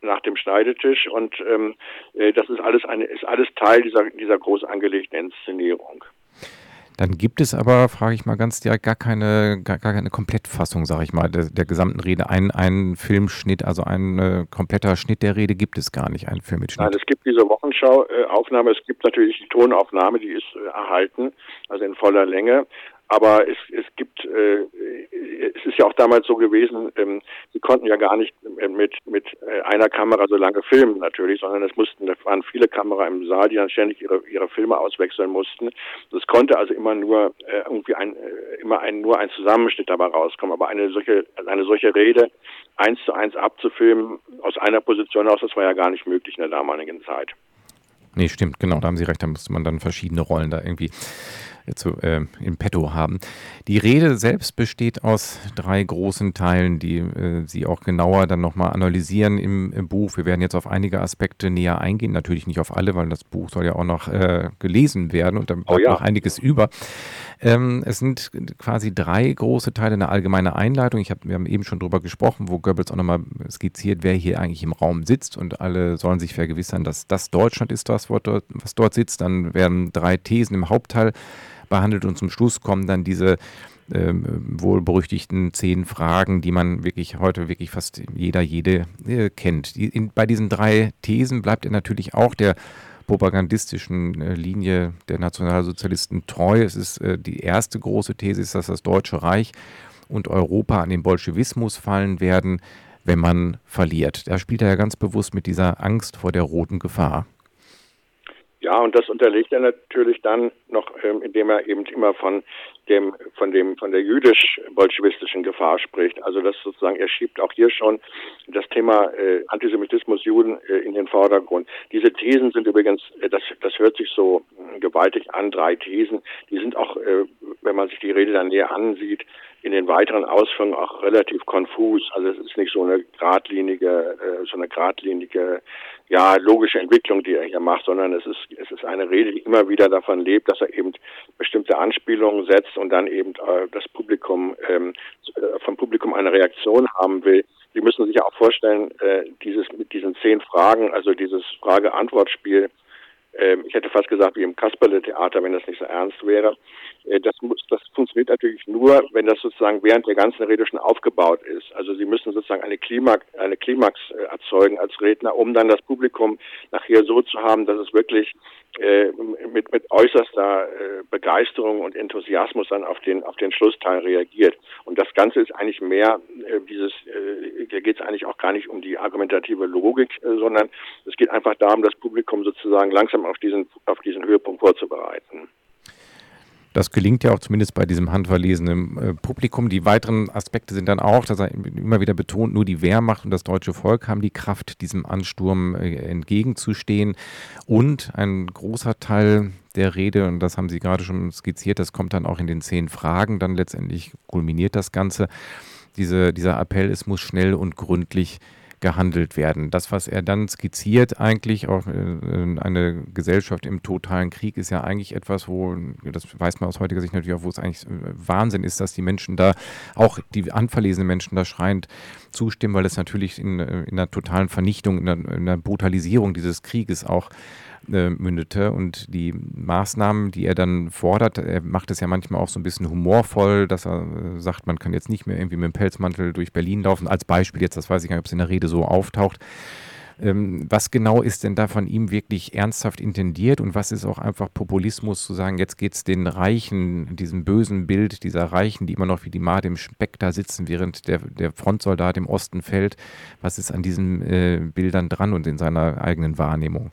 nach dem Schneidetisch und ähm, äh, das ist alles eine ist alles Teil dieser dieser groß angelegten Inszenierung. Dann gibt es aber, frage ich mal ganz direkt, gar keine, gar, gar keine Komplettfassung, sage ich mal, der, der, gesamten Rede. Ein, ein Filmschnitt, also ein äh, kompletter Schnitt der Rede gibt es gar nicht, ein Filmmitschnitt. Nein, es gibt diese Wochenschau-Aufnahme, es gibt natürlich die Tonaufnahme, die ist äh, erhalten, also in voller Länge. Aber es, es gibt, äh, es ist ja auch damals so gewesen, ähm, sie konnten ja gar nicht mit, mit äh, einer Kamera so lange filmen natürlich, sondern es mussten, da waren viele Kamera im Saal, die dann ständig ihre, ihre Filme auswechseln mussten. Es konnte also immer nur äh, irgendwie ein, äh, immer ein, nur ein Zusammenschnitt dabei rauskommen. Aber eine solche, eine solche Rede eins zu eins abzufilmen aus einer Position aus, das war ja gar nicht möglich in der damaligen Zeit. Nee, stimmt, genau, da haben Sie recht, da musste man dann verschiedene Rollen da irgendwie zu, äh, im Petto haben. Die Rede selbst besteht aus drei großen Teilen, die äh, Sie auch genauer dann nochmal analysieren im, im, Buch. Wir werden jetzt auf einige Aspekte näher eingehen, natürlich nicht auf alle, weil das Buch soll ja auch noch äh, gelesen werden und dann bleibt oh ja. noch einiges über. Ähm, es sind quasi drei große Teile, eine allgemeine Einleitung. Ich hab, wir haben eben schon drüber gesprochen, wo Goebbels auch nochmal skizziert, wer hier eigentlich im Raum sitzt und alle sollen sich vergewissern, dass das Deutschland ist, was dort, was dort sitzt. Dann werden drei Thesen im Hauptteil behandelt und zum Schluss kommen dann diese ähm, wohlberüchtigten zehn Fragen, die man wirklich heute wirklich fast jeder, jede äh, kennt. Die, in, bei diesen drei Thesen bleibt er natürlich auch der propagandistischen äh, Linie der Nationalsozialisten treu. Es ist äh, die erste große These, ist, dass das Deutsche Reich und Europa an den Bolschewismus fallen werden, wenn man verliert. Da spielt er ja ganz bewusst mit dieser Angst vor der roten Gefahr. Ja, und das unterlegt er natürlich dann noch, ähm, indem er eben immer von dem, von dem, von der jüdisch-bolschewistischen Gefahr spricht. Also das sozusagen, er schiebt auch hier schon das Thema äh, Antisemitismus, Juden äh, in den Vordergrund. Diese Thesen sind übrigens, äh, das, das hört sich so gewaltig an. Drei Thesen, die sind auch, äh, wenn man sich die Rede dann näher ansieht, in den weiteren Ausführungen auch relativ konfus. Also es ist nicht so eine geradlinige, äh, so eine geradlinige, ja, logische Entwicklung, die er hier macht, sondern es ist, es ist eine Rede, die immer wieder davon lebt, dass er eben bestimmte Anspielungen setzt und dann eben äh, das Publikum, ähm, äh, vom Publikum eine Reaktion haben will. Sie müssen sich ja auch vorstellen, äh, dieses mit diesen zehn Fragen, also dieses Frage-Antwort-Spiel, äh, ich hätte fast gesagt wie im Kasperle-Theater, wenn das nicht so ernst wäre. Äh, das, muss, das funktioniert natürlich nur, wenn das sozusagen während der ganzen Rede schon aufgebaut ist. Also Sie müssen sozusagen eine Klimax, eine Klimax äh, erzeugen als Redner, um dann das Publikum nachher so zu haben, dass es wirklich äh, mit, mit äußerster äh, Begeisterung und Enthusiasmus dann auf den auf den Schlussteil reagiert. Und das Ganze ist eigentlich mehr äh, dieses, äh, da geht es eigentlich auch gar nicht um die argumentative Logik, sondern es geht einfach darum, das Publikum sozusagen langsam auf diesen auf diesen Höhepunkt vorzubereiten. Das gelingt ja auch zumindest bei diesem handverlesenen äh, Publikum. Die weiteren Aspekte sind dann auch, dass er immer wieder betont, nur die Wehrmacht und das deutsche Volk haben die Kraft, diesem Ansturm äh, entgegenzustehen. Und ein großer Teil der Rede, und das haben Sie gerade schon skizziert, das kommt dann auch in den zehn Fragen, dann letztendlich kulminiert das Ganze. Diese, dieser Appell, es muss schnell und gründlich gehandelt werden. Das, was er dann skizziert, eigentlich auch äh, eine Gesellschaft im totalen Krieg, ist ja eigentlich etwas, wo, das weiß man aus heutiger Sicht natürlich auch, wo es eigentlich äh, Wahnsinn ist, dass die Menschen da, auch die anverlesenen Menschen da schreiend zustimmen, weil es natürlich in, äh, in einer totalen Vernichtung, in einer, in einer Brutalisierung dieses Krieges auch äh, mündete. Und die Maßnahmen, die er dann fordert, er macht es ja manchmal auch so ein bisschen humorvoll, dass er äh, sagt, man kann jetzt nicht mehr irgendwie mit dem Pelzmantel durch Berlin laufen. Als Beispiel jetzt, das weiß ich gar nicht, ob es in der Rede so auftaucht. Ähm, was genau ist denn da von ihm wirklich ernsthaft intendiert und was ist auch einfach Populismus zu sagen, jetzt geht es den Reichen, diesem bösen Bild dieser Reichen, die immer noch wie die Made im Speck da sitzen, während der, der Frontsoldat im Osten fällt. Was ist an diesen äh, Bildern dran und in seiner eigenen Wahrnehmung?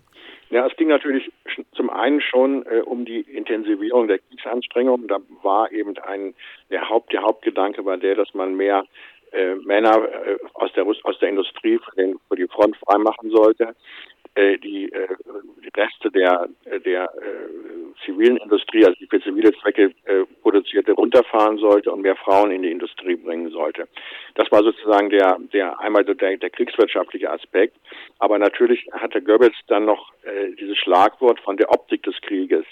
Ja, es ging natürlich zum einen schon äh, um die Intensivierung der Kriegsanstrengungen. Da war eben ein der Haupt der Hauptgedanke war der, dass man mehr äh, Männer äh, aus der aus der Industrie für, den, für die Front freimachen sollte. Äh, die, äh, die Reste der der äh, zivilen Industrie, also die für zivile Zwecke äh, produzierte, runterfahren sollte und mehr Frauen in die Industrie bringen sollte. Das war sozusagen der der einmal der, der kriegswirtschaftliche Aspekt. Aber natürlich hatte Goebbels dann noch äh, dieses Schlagwort von der Optik des Krieges.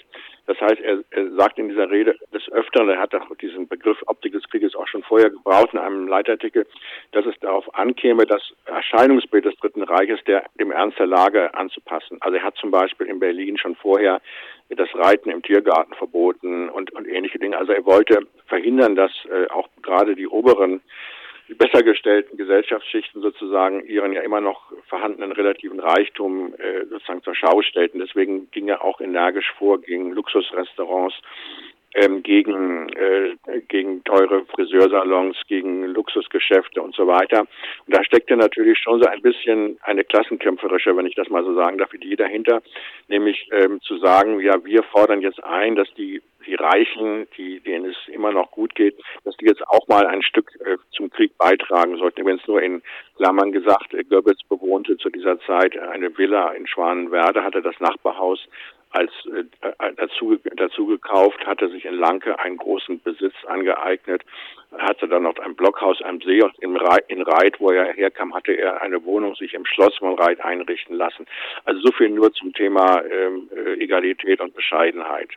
Das heißt, er, er sagt in dieser Rede des Öfteren, er hat auch diesen Begriff Optik des Krieges auch schon vorher gebraucht in einem Leitartikel, dass es darauf ankäme, das Erscheinungsbild des Dritten Reiches der, dem Ernst der Lage anzupassen. Also er hat zum Beispiel in Berlin schon vorher das Reiten im Tiergarten verboten und, und ähnliche Dinge. Also er wollte verhindern, dass äh, auch gerade die oberen die besser gestellten Gesellschaftsschichten sozusagen ihren ja immer noch vorhandenen relativen Reichtum äh, sozusagen zur Schau stellten. Deswegen ging er auch energisch vor gegen Luxusrestaurants, ähm, gegen, äh, gegen teure Friseursalons, gegen Luxusgeschäfte und so weiter. Und da steckte natürlich schon so ein bisschen eine klassenkämpferische, wenn ich das mal so sagen darf, Idee dahinter, nämlich ähm, zu sagen, ja, wir fordern jetzt ein, dass die die Reichen, die, denen es immer noch gut geht, dass die jetzt auch mal ein Stück äh, zum Krieg beitragen sollten. Wenn es nur in Klammern gesagt, äh, Goebbels bewohnte zu dieser Zeit eine Villa in Schwanenwerde, hatte das Nachbarhaus als äh, äh, dazu, dazu gekauft, hatte sich in Lanke einen großen Besitz angeeignet, hatte dann noch ein Blockhaus am See und in, Reit, in Reit, wo er herkam, hatte er eine Wohnung sich im Schloss von Reit einrichten lassen. Also so viel nur zum Thema ähm, äh, Egalität und Bescheidenheit.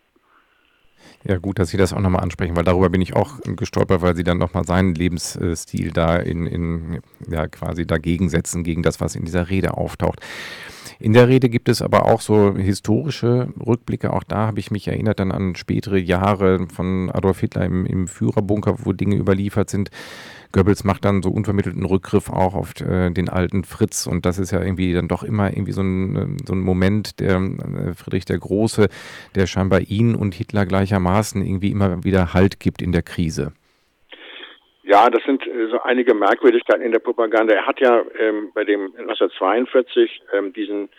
Ja, gut, dass Sie das auch nochmal ansprechen, weil darüber bin ich auch gestolpert, weil Sie dann nochmal seinen Lebensstil da in, in, ja, quasi dagegen setzen, gegen das, was in dieser Rede auftaucht. In der Rede gibt es aber auch so historische Rückblicke. Auch da habe ich mich erinnert dann an spätere Jahre von Adolf Hitler im, im Führerbunker, wo Dinge überliefert sind. Goebbels macht dann so unvermittelten Rückgriff auch auf äh, den alten Fritz und das ist ja irgendwie dann doch immer irgendwie so ein, äh, so ein Moment, der äh, Friedrich der Große, der scheinbar ihn und Hitler gleichermaßen irgendwie immer wieder Halt gibt in der Krise. Ja, das sind so einige Merkwürdigkeiten in der Propaganda. Er hat ja ähm, bei dem 1942 ähm, diesen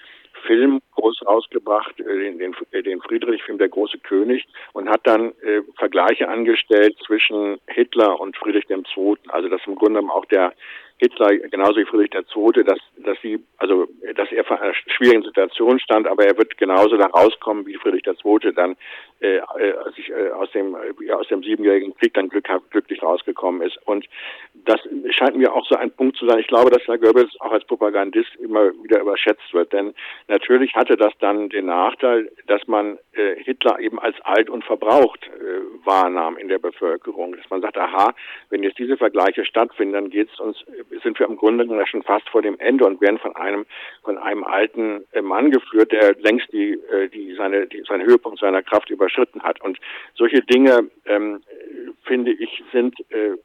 Film groß rausgebracht, äh, den, den, äh, den Friedrich-Film Der große König, und hat dann äh, Vergleiche angestellt zwischen Hitler und Friedrich II. Also dass im Grunde auch der Hitler genauso wie Friedrich II., dass, dass sie, also dass er vor einer schwierigen Situation stand, aber er wird genauso da rauskommen, wie Friedrich II. dann äh, äh, sich äh, aus dem äh, aus dem siebenjährigen Krieg dann glück, glücklich rausgekommen ist. Und das scheint mir auch so ein Punkt zu sein. Ich glaube, dass Herr Goebbels auch als Propagandist immer wieder überschätzt wird, denn natürlich hatte das dann den Nachteil, dass man äh, Hitler eben als alt und verbraucht äh, wahrnahm in der Bevölkerung, dass man sagt, aha, wenn jetzt diese Vergleiche stattfinden, dann geht's uns, sind wir im Grunde genommen schon fast vor dem Ende und werden von einem von einem alten äh, Mann geführt, der längst die, äh, die seine die, seinen Höhepunkt seiner Kraft überschritten hat. Und solche Dinge ähm, finde ich sind äh,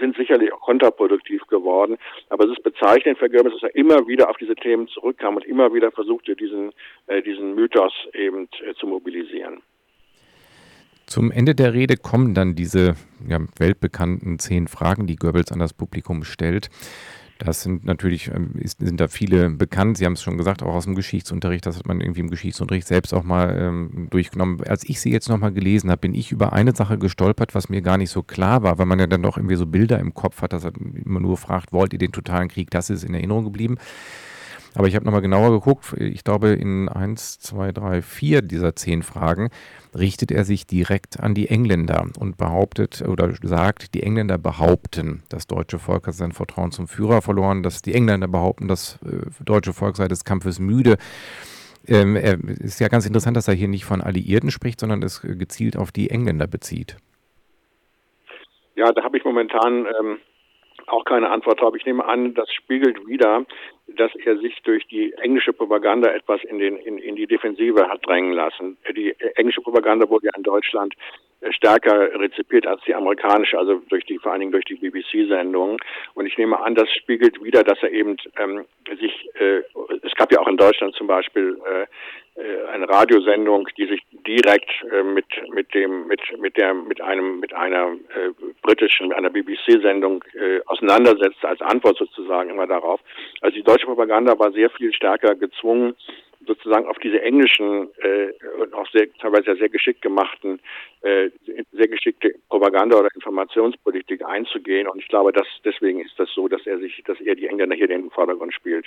sind sicherlich auch kontraproduktiv geworden. Aber es ist bezeichnend für Goebbels, dass er immer wieder auf diese Themen zurückkam und immer wieder versuchte, diesen, äh, diesen Mythos eben äh, zu mobilisieren. Zum Ende der Rede kommen dann diese ja, weltbekannten zehn Fragen, die Goebbels an das Publikum stellt. Das sind natürlich, ähm, ist, sind da viele bekannt. Sie haben es schon gesagt, auch aus dem Geschichtsunterricht. Das hat man irgendwie im Geschichtsunterricht selbst auch mal ähm, durchgenommen. Als ich sie jetzt nochmal gelesen habe, bin ich über eine Sache gestolpert, was mir gar nicht so klar war, weil man ja dann doch irgendwie so Bilder im Kopf hat, dass immer nur fragt, wollt ihr den totalen Krieg? Das ist in Erinnerung geblieben. Aber ich habe nochmal genauer geguckt. Ich glaube, in 1, 2, 3, 4 dieser zehn Fragen richtet er sich direkt an die Engländer und behauptet oder sagt, die Engländer behaupten, das deutsche Volk hat sein Vertrauen zum Führer verloren, dass die Engländer behaupten, das äh, deutsche Volk sei des Kampfes müde. Ähm, ist ja ganz interessant, dass er hier nicht von Alliierten spricht, sondern es gezielt auf die Engländer bezieht. Ja, da habe ich momentan ähm, auch keine Antwort drauf. Ich nehme an, das spiegelt wieder, dass er sich durch die englische Propaganda etwas in, den, in, in die Defensive hat drängen lassen. Die englische Propaganda wurde ja in Deutschland äh, stärker rezipiert als die amerikanische, also durch die, vor allen Dingen durch die BBC-Sendungen. Und ich nehme an, das spiegelt wieder, dass er eben ähm, sich, äh, es gab ja auch in Deutschland zum Beispiel äh, äh, eine Radiosendung, die sich direkt äh, mit mit dem mit mit der mit einem mit einer äh, britischen einer BBC-Sendung äh, auseinandersetzt als Antwort sozusagen immer darauf. Also die deutsche Propaganda war sehr viel stärker gezwungen sozusagen auf diese englischen äh, und auch sehr teilweise sehr geschickt gemachten äh, sehr geschickte Propaganda oder Informationspolitik einzugehen und ich glaube, dass deswegen ist das so, dass er sich dass er die Engländer hier in den Vordergrund spielt.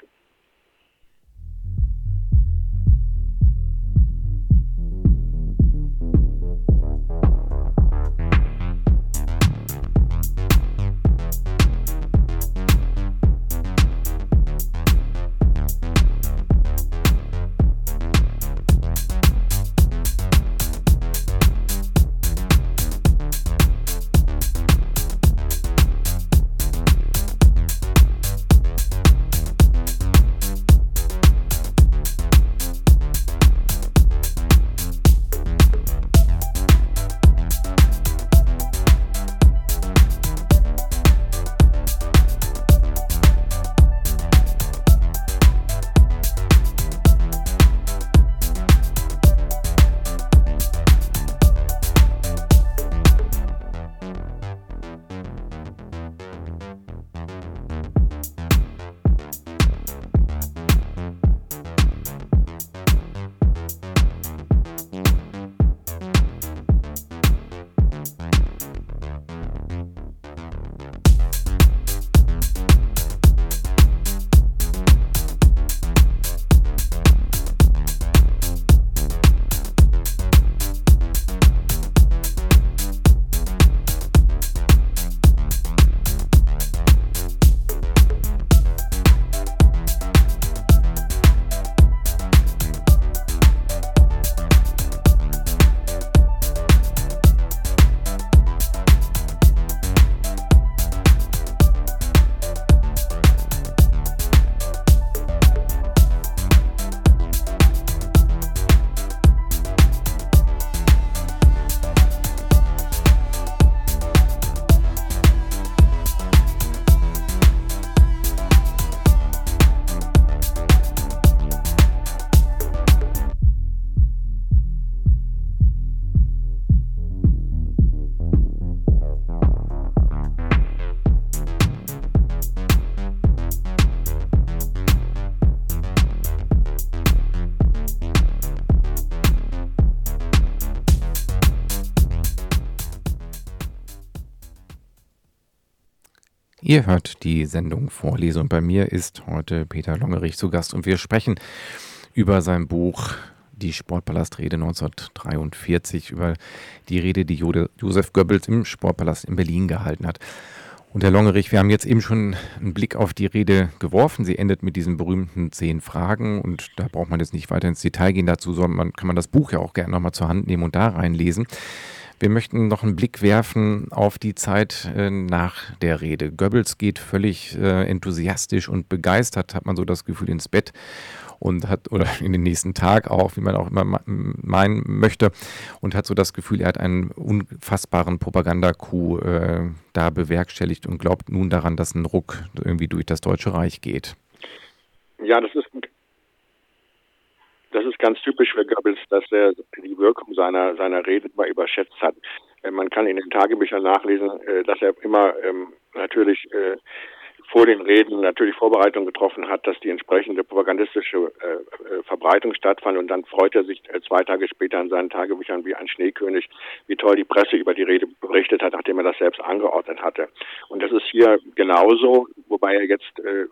Ihr hört die Sendung Vorlesung. Bei mir ist heute Peter Longerich zu Gast und wir sprechen über sein Buch Die Sportpalastrede 1943, über die Rede, die Josef Goebbels im Sportpalast in Berlin gehalten hat. Und Herr Longerich, wir haben jetzt eben schon einen Blick auf die Rede geworfen. Sie endet mit diesen berühmten zehn Fragen und da braucht man jetzt nicht weiter ins Detail gehen dazu, sondern man kann man das Buch ja auch gerne nochmal zur Hand nehmen und da reinlesen. Wir möchten noch einen Blick werfen auf die Zeit äh, nach der Rede. Goebbels geht völlig äh, enthusiastisch und begeistert, hat man so das Gefühl, ins Bett und hat, oder [LAUGHS] in den nächsten Tag auch, wie man auch immer meinen möchte, und hat so das Gefühl, er hat einen unfassbaren Propagandacoup äh, da bewerkstelligt und glaubt nun daran, dass ein Ruck irgendwie durch das Deutsche Reich geht. Ja, das ist das ist ganz typisch für Goebbels, dass er die Wirkung seiner, seiner Reden mal überschätzt hat. Äh, man kann in den Tagebüchern nachlesen, äh, dass er immer ähm, natürlich äh, vor den Reden natürlich Vorbereitungen getroffen hat, dass die entsprechende propagandistische äh, äh, Verbreitung stattfand. Und dann freut er sich äh, zwei Tage später in seinen Tagebüchern wie ein Schneekönig, wie toll die Presse über die Rede berichtet hat, nachdem er das selbst angeordnet hatte. Und das ist hier genauso, wobei er jetzt äh,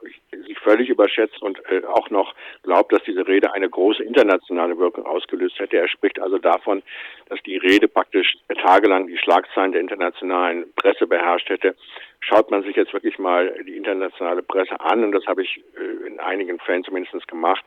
sich völlig überschätzt und äh, auch noch glaubt, dass diese Rede eine große internationale Wirkung ausgelöst hätte. Er spricht also davon, dass die Rede praktisch tagelang die Schlagzeilen der internationalen Presse beherrscht hätte schaut man sich jetzt wirklich mal die internationale Presse an, und das habe ich äh, in einigen Fällen zumindest gemacht,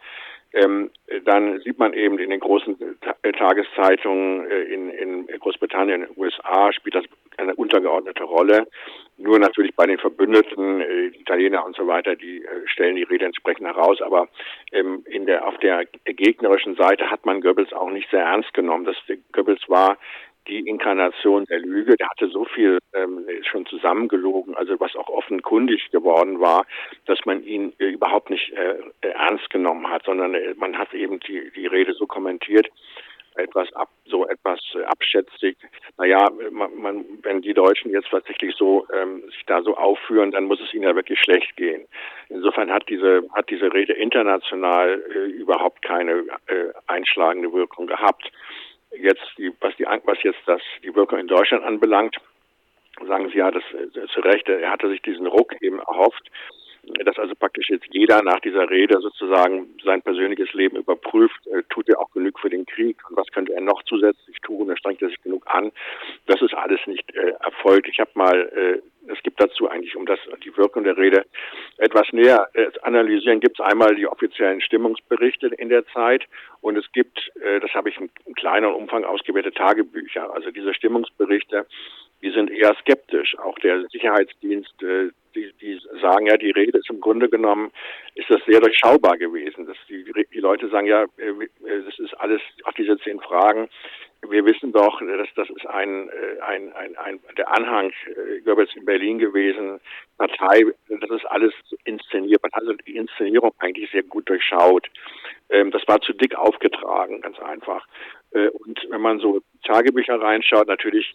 ähm, dann sieht man eben in den großen äh, Tageszeitungen äh, in, in Großbritannien, in den USA spielt das eine untergeordnete Rolle. Nur natürlich bei den Verbündeten, äh, Italiener und so weiter, die äh, stellen die Rede entsprechend heraus. Aber ähm, in der, auf der gegnerischen Seite hat man Goebbels auch nicht sehr ernst genommen. Das, Goebbels war die Inkarnation der Lüge. Der hatte so viel ähm, schon zusammengelogen, also was auch offenkundig geworden war, dass man ihn äh, überhaupt nicht äh, ernst genommen hat, sondern äh, man hat eben die, die Rede so kommentiert, etwas ab, so etwas äh, abschätzig. Naja, man, man, wenn die Deutschen jetzt tatsächlich so ähm, sich da so aufführen, dann muss es ihnen ja wirklich schlecht gehen. Insofern hat diese hat diese Rede international äh, überhaupt keine äh, einschlagende Wirkung gehabt jetzt die, was die, was jetzt das, die Wirkung in Deutschland anbelangt, sagen Sie ja, das äh, zu Recht, er hatte sich diesen Ruck eben erhofft, dass also praktisch jetzt jeder nach dieser Rede sozusagen sein persönliches Leben überprüft, äh, tut er auch genug für den Krieg und was könnte er noch zusätzlich tun, er strengt er sich genug an. Das ist alles nicht äh, erfolgt. Ich habe mal, äh, es gibt dazu eigentlich, um das die Wirkung der Rede etwas näher äh, analysieren, gibt es einmal die offiziellen Stimmungsberichte in der Zeit und es gibt, äh, das habe ich in, in kleineren Umfang ausgewählte Tagebücher. Also diese Stimmungsberichte die sind eher skeptisch. Auch der Sicherheitsdienst, äh, die, die sagen ja, die Rede ist im Grunde genommen, ist das sehr durchschaubar gewesen. Dass die, die Leute sagen ja, das ist alles, auch diese zehn Fragen, wir wissen doch, dass das ist ein, ein, ein, ein der Anhang Goebbels in Berlin gewesen, Partei, das ist alles inszeniert. Man hat also die Inszenierung eigentlich sehr gut durchschaut. Ähm, das war zu dick aufgetragen, ganz einfach. Und wenn man so Tagebücher reinschaut, natürlich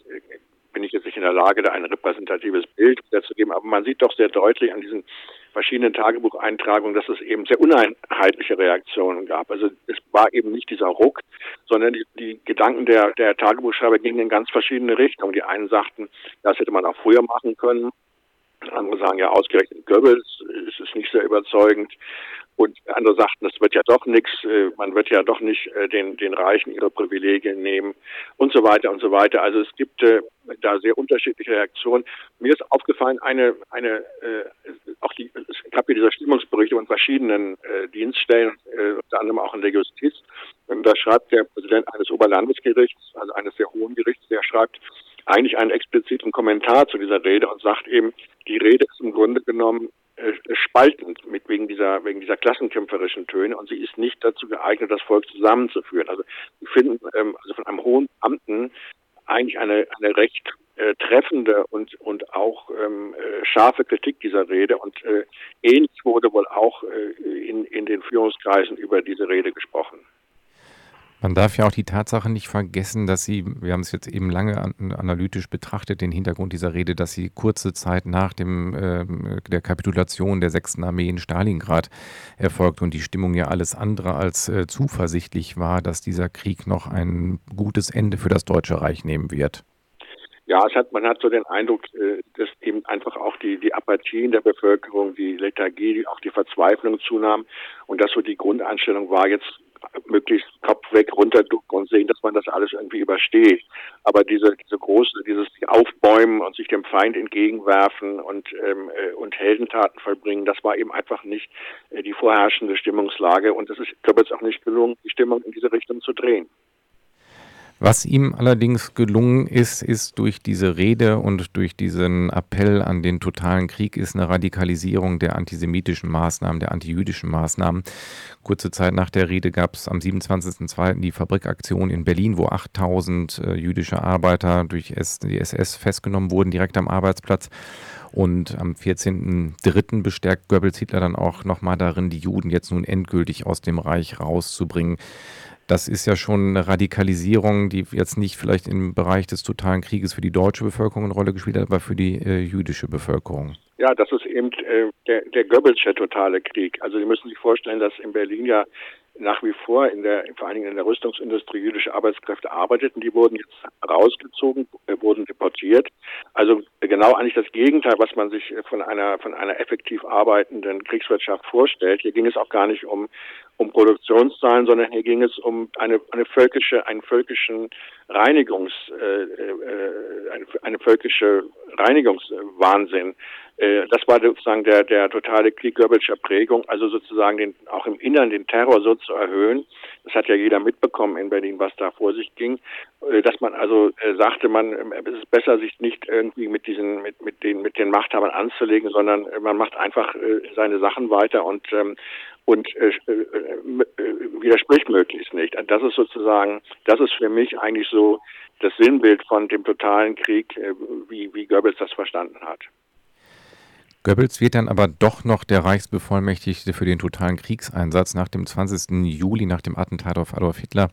bin ich jetzt nicht in der Lage, da ein repräsentatives Bild zu geben, aber man sieht doch sehr deutlich an diesen verschiedenen Tagebucheintragungen, dass es eben sehr uneinheitliche Reaktionen gab. Also es war eben nicht dieser Ruck, sondern die, die Gedanken der, der Tagebuchschreiber gingen in ganz verschiedene Richtungen. Die einen sagten, das hätte man auch früher machen können. Andere sagen ja ausgerechnet Goebbels, es ist nicht sehr überzeugend. Und andere sagten, es wird ja doch nichts, äh, man wird ja doch nicht äh, den, den Reichen ihre Privilegien nehmen und so weiter und so weiter. Also es gibt äh, da sehr unterschiedliche Reaktionen. Mir ist aufgefallen, eine, eine auch die, es gab hier diese Stimmungsberichte von verschiedenen Dienststellen, unter anderem auch in der Justiz. Und da schreibt der Präsident eines Oberlandesgerichts, also eines sehr hohen Gerichts, der schreibt eigentlich einen expliziten Kommentar zu dieser Rede und sagt eben, die Rede ist im Grunde genommen äh, spaltend mit wegen dieser wegen dieser klassenkämpferischen Töne und sie ist nicht dazu geeignet, das Volk zusammenzuführen. Also wir finden ähm, also von einem hohen Beamten eigentlich eine eine recht äh, treffende und und auch ähm, äh, scharfe Kritik dieser Rede und äh, ähnlich wurde wohl auch äh, in in den Führungskreisen über diese Rede gesprochen. Man darf ja auch die Tatsache nicht vergessen, dass sie, wir haben es jetzt eben lange analytisch betrachtet, den Hintergrund dieser Rede, dass sie kurze Zeit nach dem, äh, der Kapitulation der 6. Armee in Stalingrad erfolgt und die Stimmung ja alles andere als äh, zuversichtlich war, dass dieser Krieg noch ein gutes Ende für das Deutsche Reich nehmen wird. Ja, es hat, man hat so den Eindruck, äh, dass eben einfach auch die, die Apathie in der Bevölkerung, die Lethargie, auch die Verzweiflung zunahm und dass so die Grundeinstellung war, jetzt möglichst Kopf weg, runterducken und sehen, dass man das alles irgendwie übersteht. Aber diese, diese große, dieses Aufbäumen und sich dem Feind entgegenwerfen und, ähm, äh, und Heldentaten vollbringen, das war eben einfach nicht äh, die vorherrschende Stimmungslage. Und es ist Goebbels auch nicht gelungen, die Stimmung in diese Richtung zu drehen. Was ihm allerdings gelungen ist, ist durch diese Rede und durch diesen Appell an den totalen Krieg, ist eine Radikalisierung der antisemitischen Maßnahmen, der antijüdischen Maßnahmen. Kurze Zeit nach der Rede gab es am 27.02. die Fabrikaktion in Berlin, wo 8000 äh, jüdische Arbeiter durch die SS festgenommen wurden, direkt am Arbeitsplatz. Und am 14.03. bestärkt Goebbels Hitler dann auch nochmal darin, die Juden jetzt nun endgültig aus dem Reich rauszubringen. Das ist ja schon eine Radikalisierung, die jetzt nicht vielleicht im Bereich des totalen Krieges für die deutsche Bevölkerung eine Rolle gespielt hat, aber für die äh, jüdische Bevölkerung. Ja, das ist eben äh, der, der Goebbelsche totale Krieg. Also Sie müssen sich vorstellen, dass in Berlin ja nach wie vor in der, vor allen Dingen in der Rüstungsindustrie jüdische Arbeitskräfte arbeiteten. Die wurden jetzt rausgezogen, äh, wurden deportiert. Also genau eigentlich das Gegenteil, was man sich von einer, von einer effektiv arbeitenden Kriegswirtschaft vorstellt. Hier ging es auch gar nicht um, um Produktionszahlen, sondern hier ging es um eine, eine völkische, einen völkischen Reinigungs, äh, äh, eine, eine völkische Reinigungswahnsinn. Äh, das war sozusagen der, der totale Krieg Goebbelscher Prägung, also sozusagen den, auch im Innern den Terror so zu erhöhen. Das hat ja jeder mitbekommen in Berlin, was da vor sich ging. Äh, dass man also äh, sagte, man, es ist besser, sich nicht irgendwie mit diesen, mit, mit den, mit den Machthabern anzulegen, sondern man macht einfach seine Sachen weiter und, ähm, und äh, äh, widerspricht möglichst nicht. Das ist sozusagen, das ist für mich eigentlich so das Sinnbild von dem totalen Krieg, äh, wie, wie Goebbels das verstanden hat. Goebbels wird dann aber doch noch der Reichsbevollmächtigte für den totalen Kriegseinsatz nach dem 20. Juli, nach dem Attentat auf Adolf Hitler,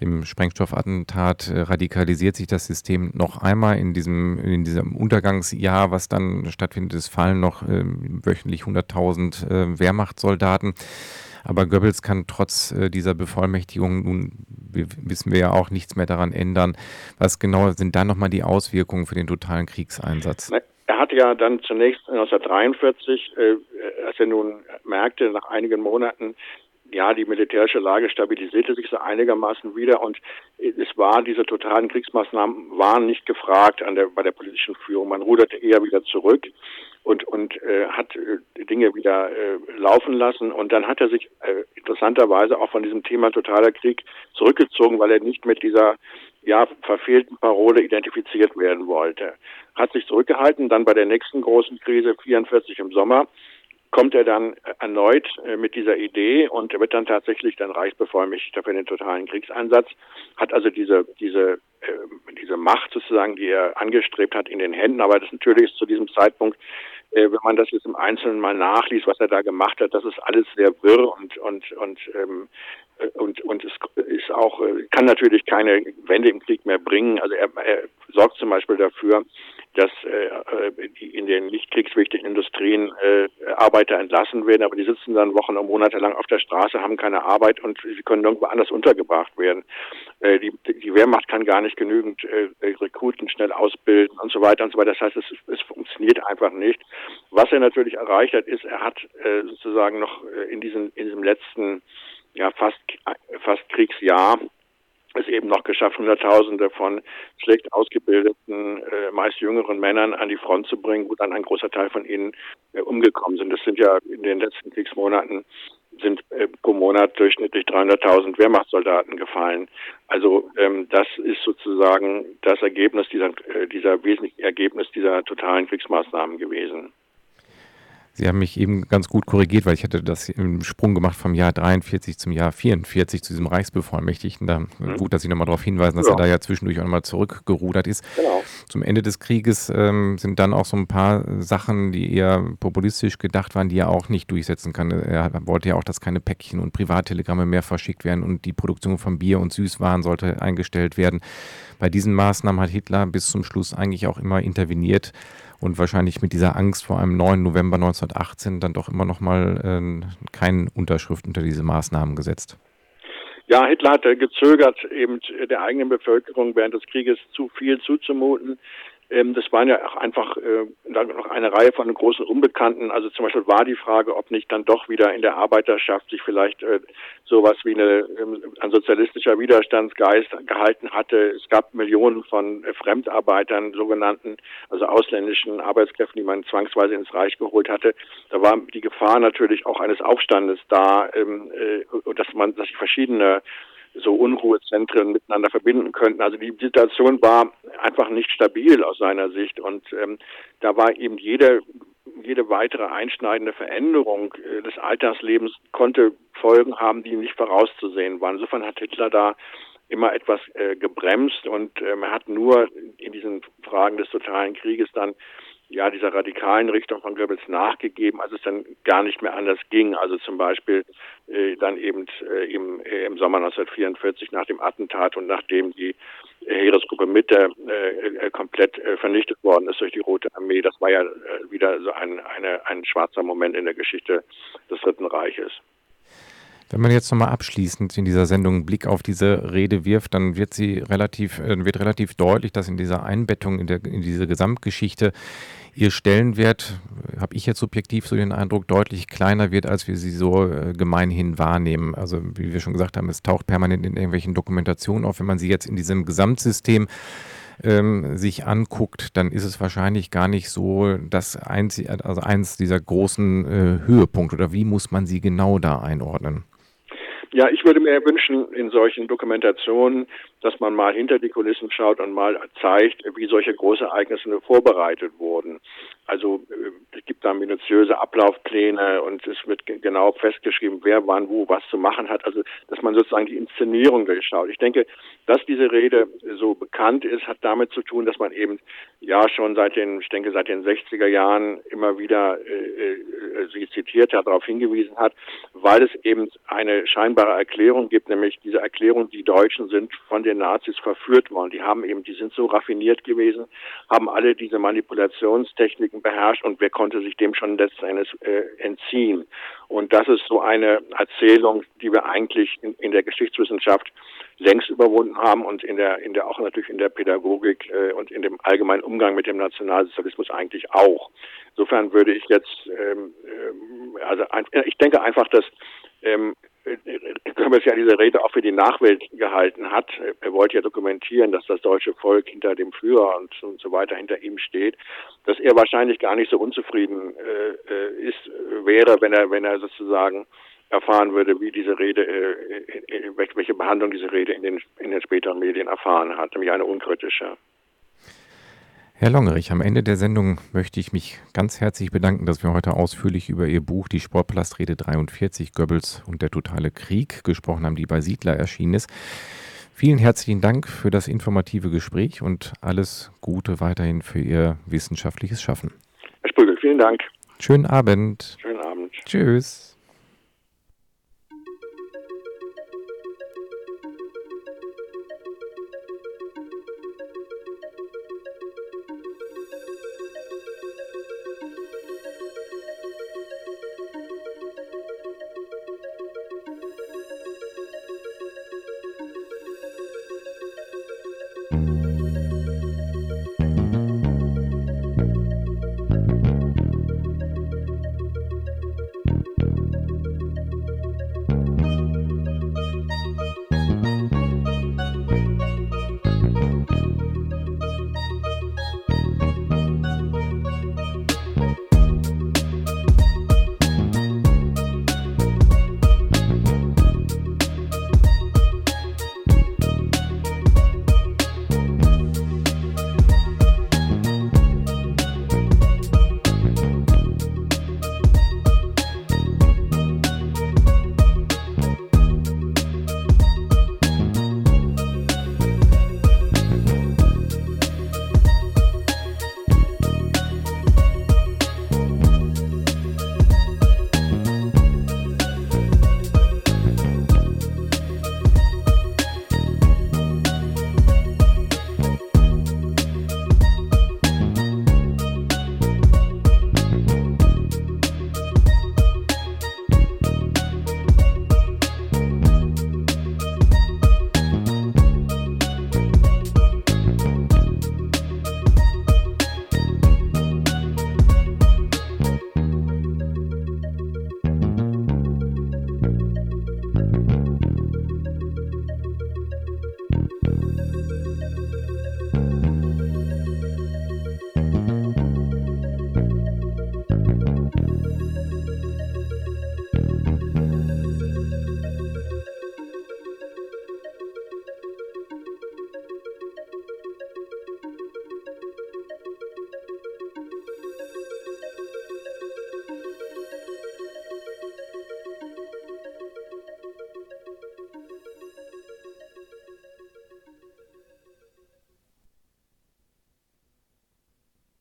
dem Sprengstoffattentat, äh, radikalisiert sich das System noch einmal in diesem, in diesem Untergangsjahr, was dann stattfindet. Es fallen noch äh, wöchentlich 100.000 äh, Wehrmachtssoldaten. Aber Goebbels kann trotz äh, dieser Bevollmächtigung, nun wissen wir ja auch, nichts mehr daran ändern. Was genau sind da nochmal die Auswirkungen für den totalen Kriegseinsatz? Er hat ja dann zunächst 1943, äh, als er nun merkte, nach einigen Monaten, ja, die militärische Lage stabilisierte sich so einigermaßen wieder und es war, diese totalen Kriegsmaßnahmen waren nicht gefragt an der, bei der politischen Führung. Man ruderte eher wieder zurück und, und äh, hat äh, Dinge wieder äh, laufen lassen. Und dann hat er sich äh, interessanterweise auch von diesem Thema totaler Krieg zurückgezogen, weil er nicht mit dieser ja, verfehlten Parole identifiziert werden wollte. Hat sich zurückgehalten, dann bei der nächsten großen Krise, 44 im Sommer, kommt er dann erneut äh, mit dieser Idee und wird dann tatsächlich dann Reichsbevollmächtigter für den totalen Kriegseinsatz, hat also diese, diese, äh, diese Macht sozusagen, die er angestrebt hat, in den Händen, aber das natürlich ist zu diesem Zeitpunkt wenn man das jetzt im Einzelnen mal nachliest, was er da gemacht hat, das ist alles sehr wirr und und und ähm, und und es ist auch kann natürlich keine Wende im Krieg mehr bringen. Also er, er sorgt zum Beispiel dafür, dass äh, die in den nicht kriegswichtigen Industrien äh, Arbeiter entlassen werden, aber die sitzen dann Wochen und Monate lang auf der Straße, haben keine Arbeit und sie können irgendwo anders untergebracht werden. Äh, die, die Wehrmacht kann gar nicht genügend äh, Rekruten schnell ausbilden und so weiter und so weiter. Das heißt, es, es funktioniert einfach nicht. Was er natürlich erreicht hat, ist, er hat äh, sozusagen noch äh, in diesem in diesem letzten ja fast fast Kriegsjahr es eben noch geschafft, Hunderttausende von schlecht ausgebildeten, äh, meist jüngeren Männern an die Front zu bringen, wo dann ein großer Teil von ihnen äh, umgekommen sind. Das sind ja in den letzten Kriegsmonaten sind äh, pro Monat durchschnittlich 300.000 Wehrmachtssoldaten gefallen. Also ähm, das ist sozusagen das Ergebnis dieser, äh, dieser wesentliche Ergebnis dieser totalen Kriegsmaßnahmen gewesen. Sie haben mich eben ganz gut korrigiert, weil ich hatte das im Sprung gemacht vom Jahr 43 zum Jahr 44 zu diesem Reichsbevollmächtigten. Da, mhm. Gut, dass Sie nochmal darauf hinweisen, dass ja. er da ja zwischendurch auch nochmal zurückgerudert ist. Genau. Zum Ende des Krieges ähm, sind dann auch so ein paar Sachen, die eher populistisch gedacht waren, die er auch nicht durchsetzen kann. Er wollte ja auch, dass keine Päckchen und Privattelegramme mehr verschickt werden und die Produktion von Bier und Süßwaren sollte eingestellt werden. Bei diesen Maßnahmen hat Hitler bis zum Schluss eigentlich auch immer interveniert und wahrscheinlich mit dieser Angst vor einem 9. November 1918 dann doch immer noch mal äh, keine Unterschrift unter diese Maßnahmen gesetzt. Ja, Hitler hatte gezögert, eben der eigenen Bevölkerung während des Krieges zu viel zuzumuten. Ähm, das waren ja auch einfach äh, noch eine Reihe von großen Unbekannten. Also zum Beispiel war die Frage, ob nicht dann doch wieder in der Arbeiterschaft sich vielleicht äh, sowas wie eine, ähm, ein sozialistischer Widerstandsgeist gehalten hatte. Es gab Millionen von äh, Fremdarbeitern, sogenannten, also ausländischen Arbeitskräften, die man zwangsweise ins Reich geholt hatte. Da war die Gefahr natürlich auch eines Aufstandes da, ähm, äh, dass man, dass sich verschiedene so Unruhezentren miteinander verbinden könnten. Also die Situation war einfach nicht stabil aus seiner Sicht und ähm, da war eben jede jede weitere einschneidende Veränderung äh, des Alltagslebens konnte Folgen haben, die nicht vorauszusehen waren. Insofern hat Hitler da immer etwas äh, gebremst und ähm, er hat nur in diesen Fragen des totalen Krieges dann ja, dieser radikalen Richtung von Goebbels nachgegeben, als es dann gar nicht mehr anders ging. Also zum Beispiel äh, dann eben äh, im, äh, im Sommer 1944 nach dem Attentat und nachdem die Heeresgruppe Mitte äh, äh, komplett äh, vernichtet worden ist durch die Rote Armee. Das war ja äh, wieder so ein, eine, ein schwarzer Moment in der Geschichte des Dritten Reiches. Wenn man jetzt nochmal abschließend in dieser Sendung einen Blick auf diese Rede wirft, dann wird sie relativ, äh, wird relativ deutlich, dass in dieser Einbettung in, der, in diese Gesamtgeschichte ihr Stellenwert, habe ich jetzt subjektiv so den Eindruck, deutlich kleiner wird, als wir sie so äh, gemeinhin wahrnehmen. Also wie wir schon gesagt haben, es taucht permanent in irgendwelchen Dokumentationen auf. Wenn man sie jetzt in diesem Gesamtsystem ähm, sich anguckt, dann ist es wahrscheinlich gar nicht so das einzige, also eins dieser großen äh, Höhepunkte. Oder wie muss man sie genau da einordnen? Ja, ich würde mir wünschen, in solchen Dokumentationen, dass man mal hinter die Kulissen schaut und mal zeigt, wie solche Großereignisse vorbereitet wurden. Also äh, es gibt da minutiöse Ablaufpläne und es wird genau festgeschrieben, wer wann wo was zu machen hat. Also dass man sozusagen die Inszenierung durchschaut. Ich denke, dass diese Rede so bekannt ist, hat damit zu tun, dass man eben ja schon seit den, ich denke seit den 60er Jahren immer wieder äh, äh, sie zitiert hat, darauf hingewiesen hat, weil es eben eine scheinbare Erklärung gibt, nämlich diese Erklärung, die Deutschen sind von den Nazis verführt worden. Die haben eben, die sind so raffiniert gewesen, haben alle diese Manipulationstechniken beherrscht und wer konnte sich dem schon letzten Endes äh, entziehen. Und das ist so eine Erzählung, die wir eigentlich in, in der Geschichtswissenschaft längst überwunden haben und in der, in der auch natürlich in der Pädagogik äh, und in dem allgemeinen Umgang mit dem Nationalsozialismus eigentlich auch. Insofern würde ich jetzt, ähm, äh, also ich denke einfach, dass ähm, Goebbels ja diese Rede auch für die Nachwelt gehalten hat. Er wollte ja dokumentieren, dass das deutsche Volk hinter dem Führer und, und so weiter hinter ihm steht, dass er wahrscheinlich gar nicht so unzufrieden äh, äh ist, wäre, wenn er, wenn er sozusagen erfahren würde, wie diese Rede, äh, äh welche Behandlung diese Rede in den, in den späteren Medien erfahren hat, nämlich eine unkritische. Herr Longerich, am Ende der Sendung möchte ich mich ganz herzlich bedanken, dass wir heute ausführlich über Ihr Buch Die Sportplastrede 43 Goebbels und der totale Krieg gesprochen haben, die bei Siedler erschienen ist. Vielen herzlichen Dank für das informative Gespräch und alles Gute weiterhin für Ihr wissenschaftliches Schaffen. Herr Sprügel, vielen Dank. Schönen Abend. Schönen Abend. Tschüss.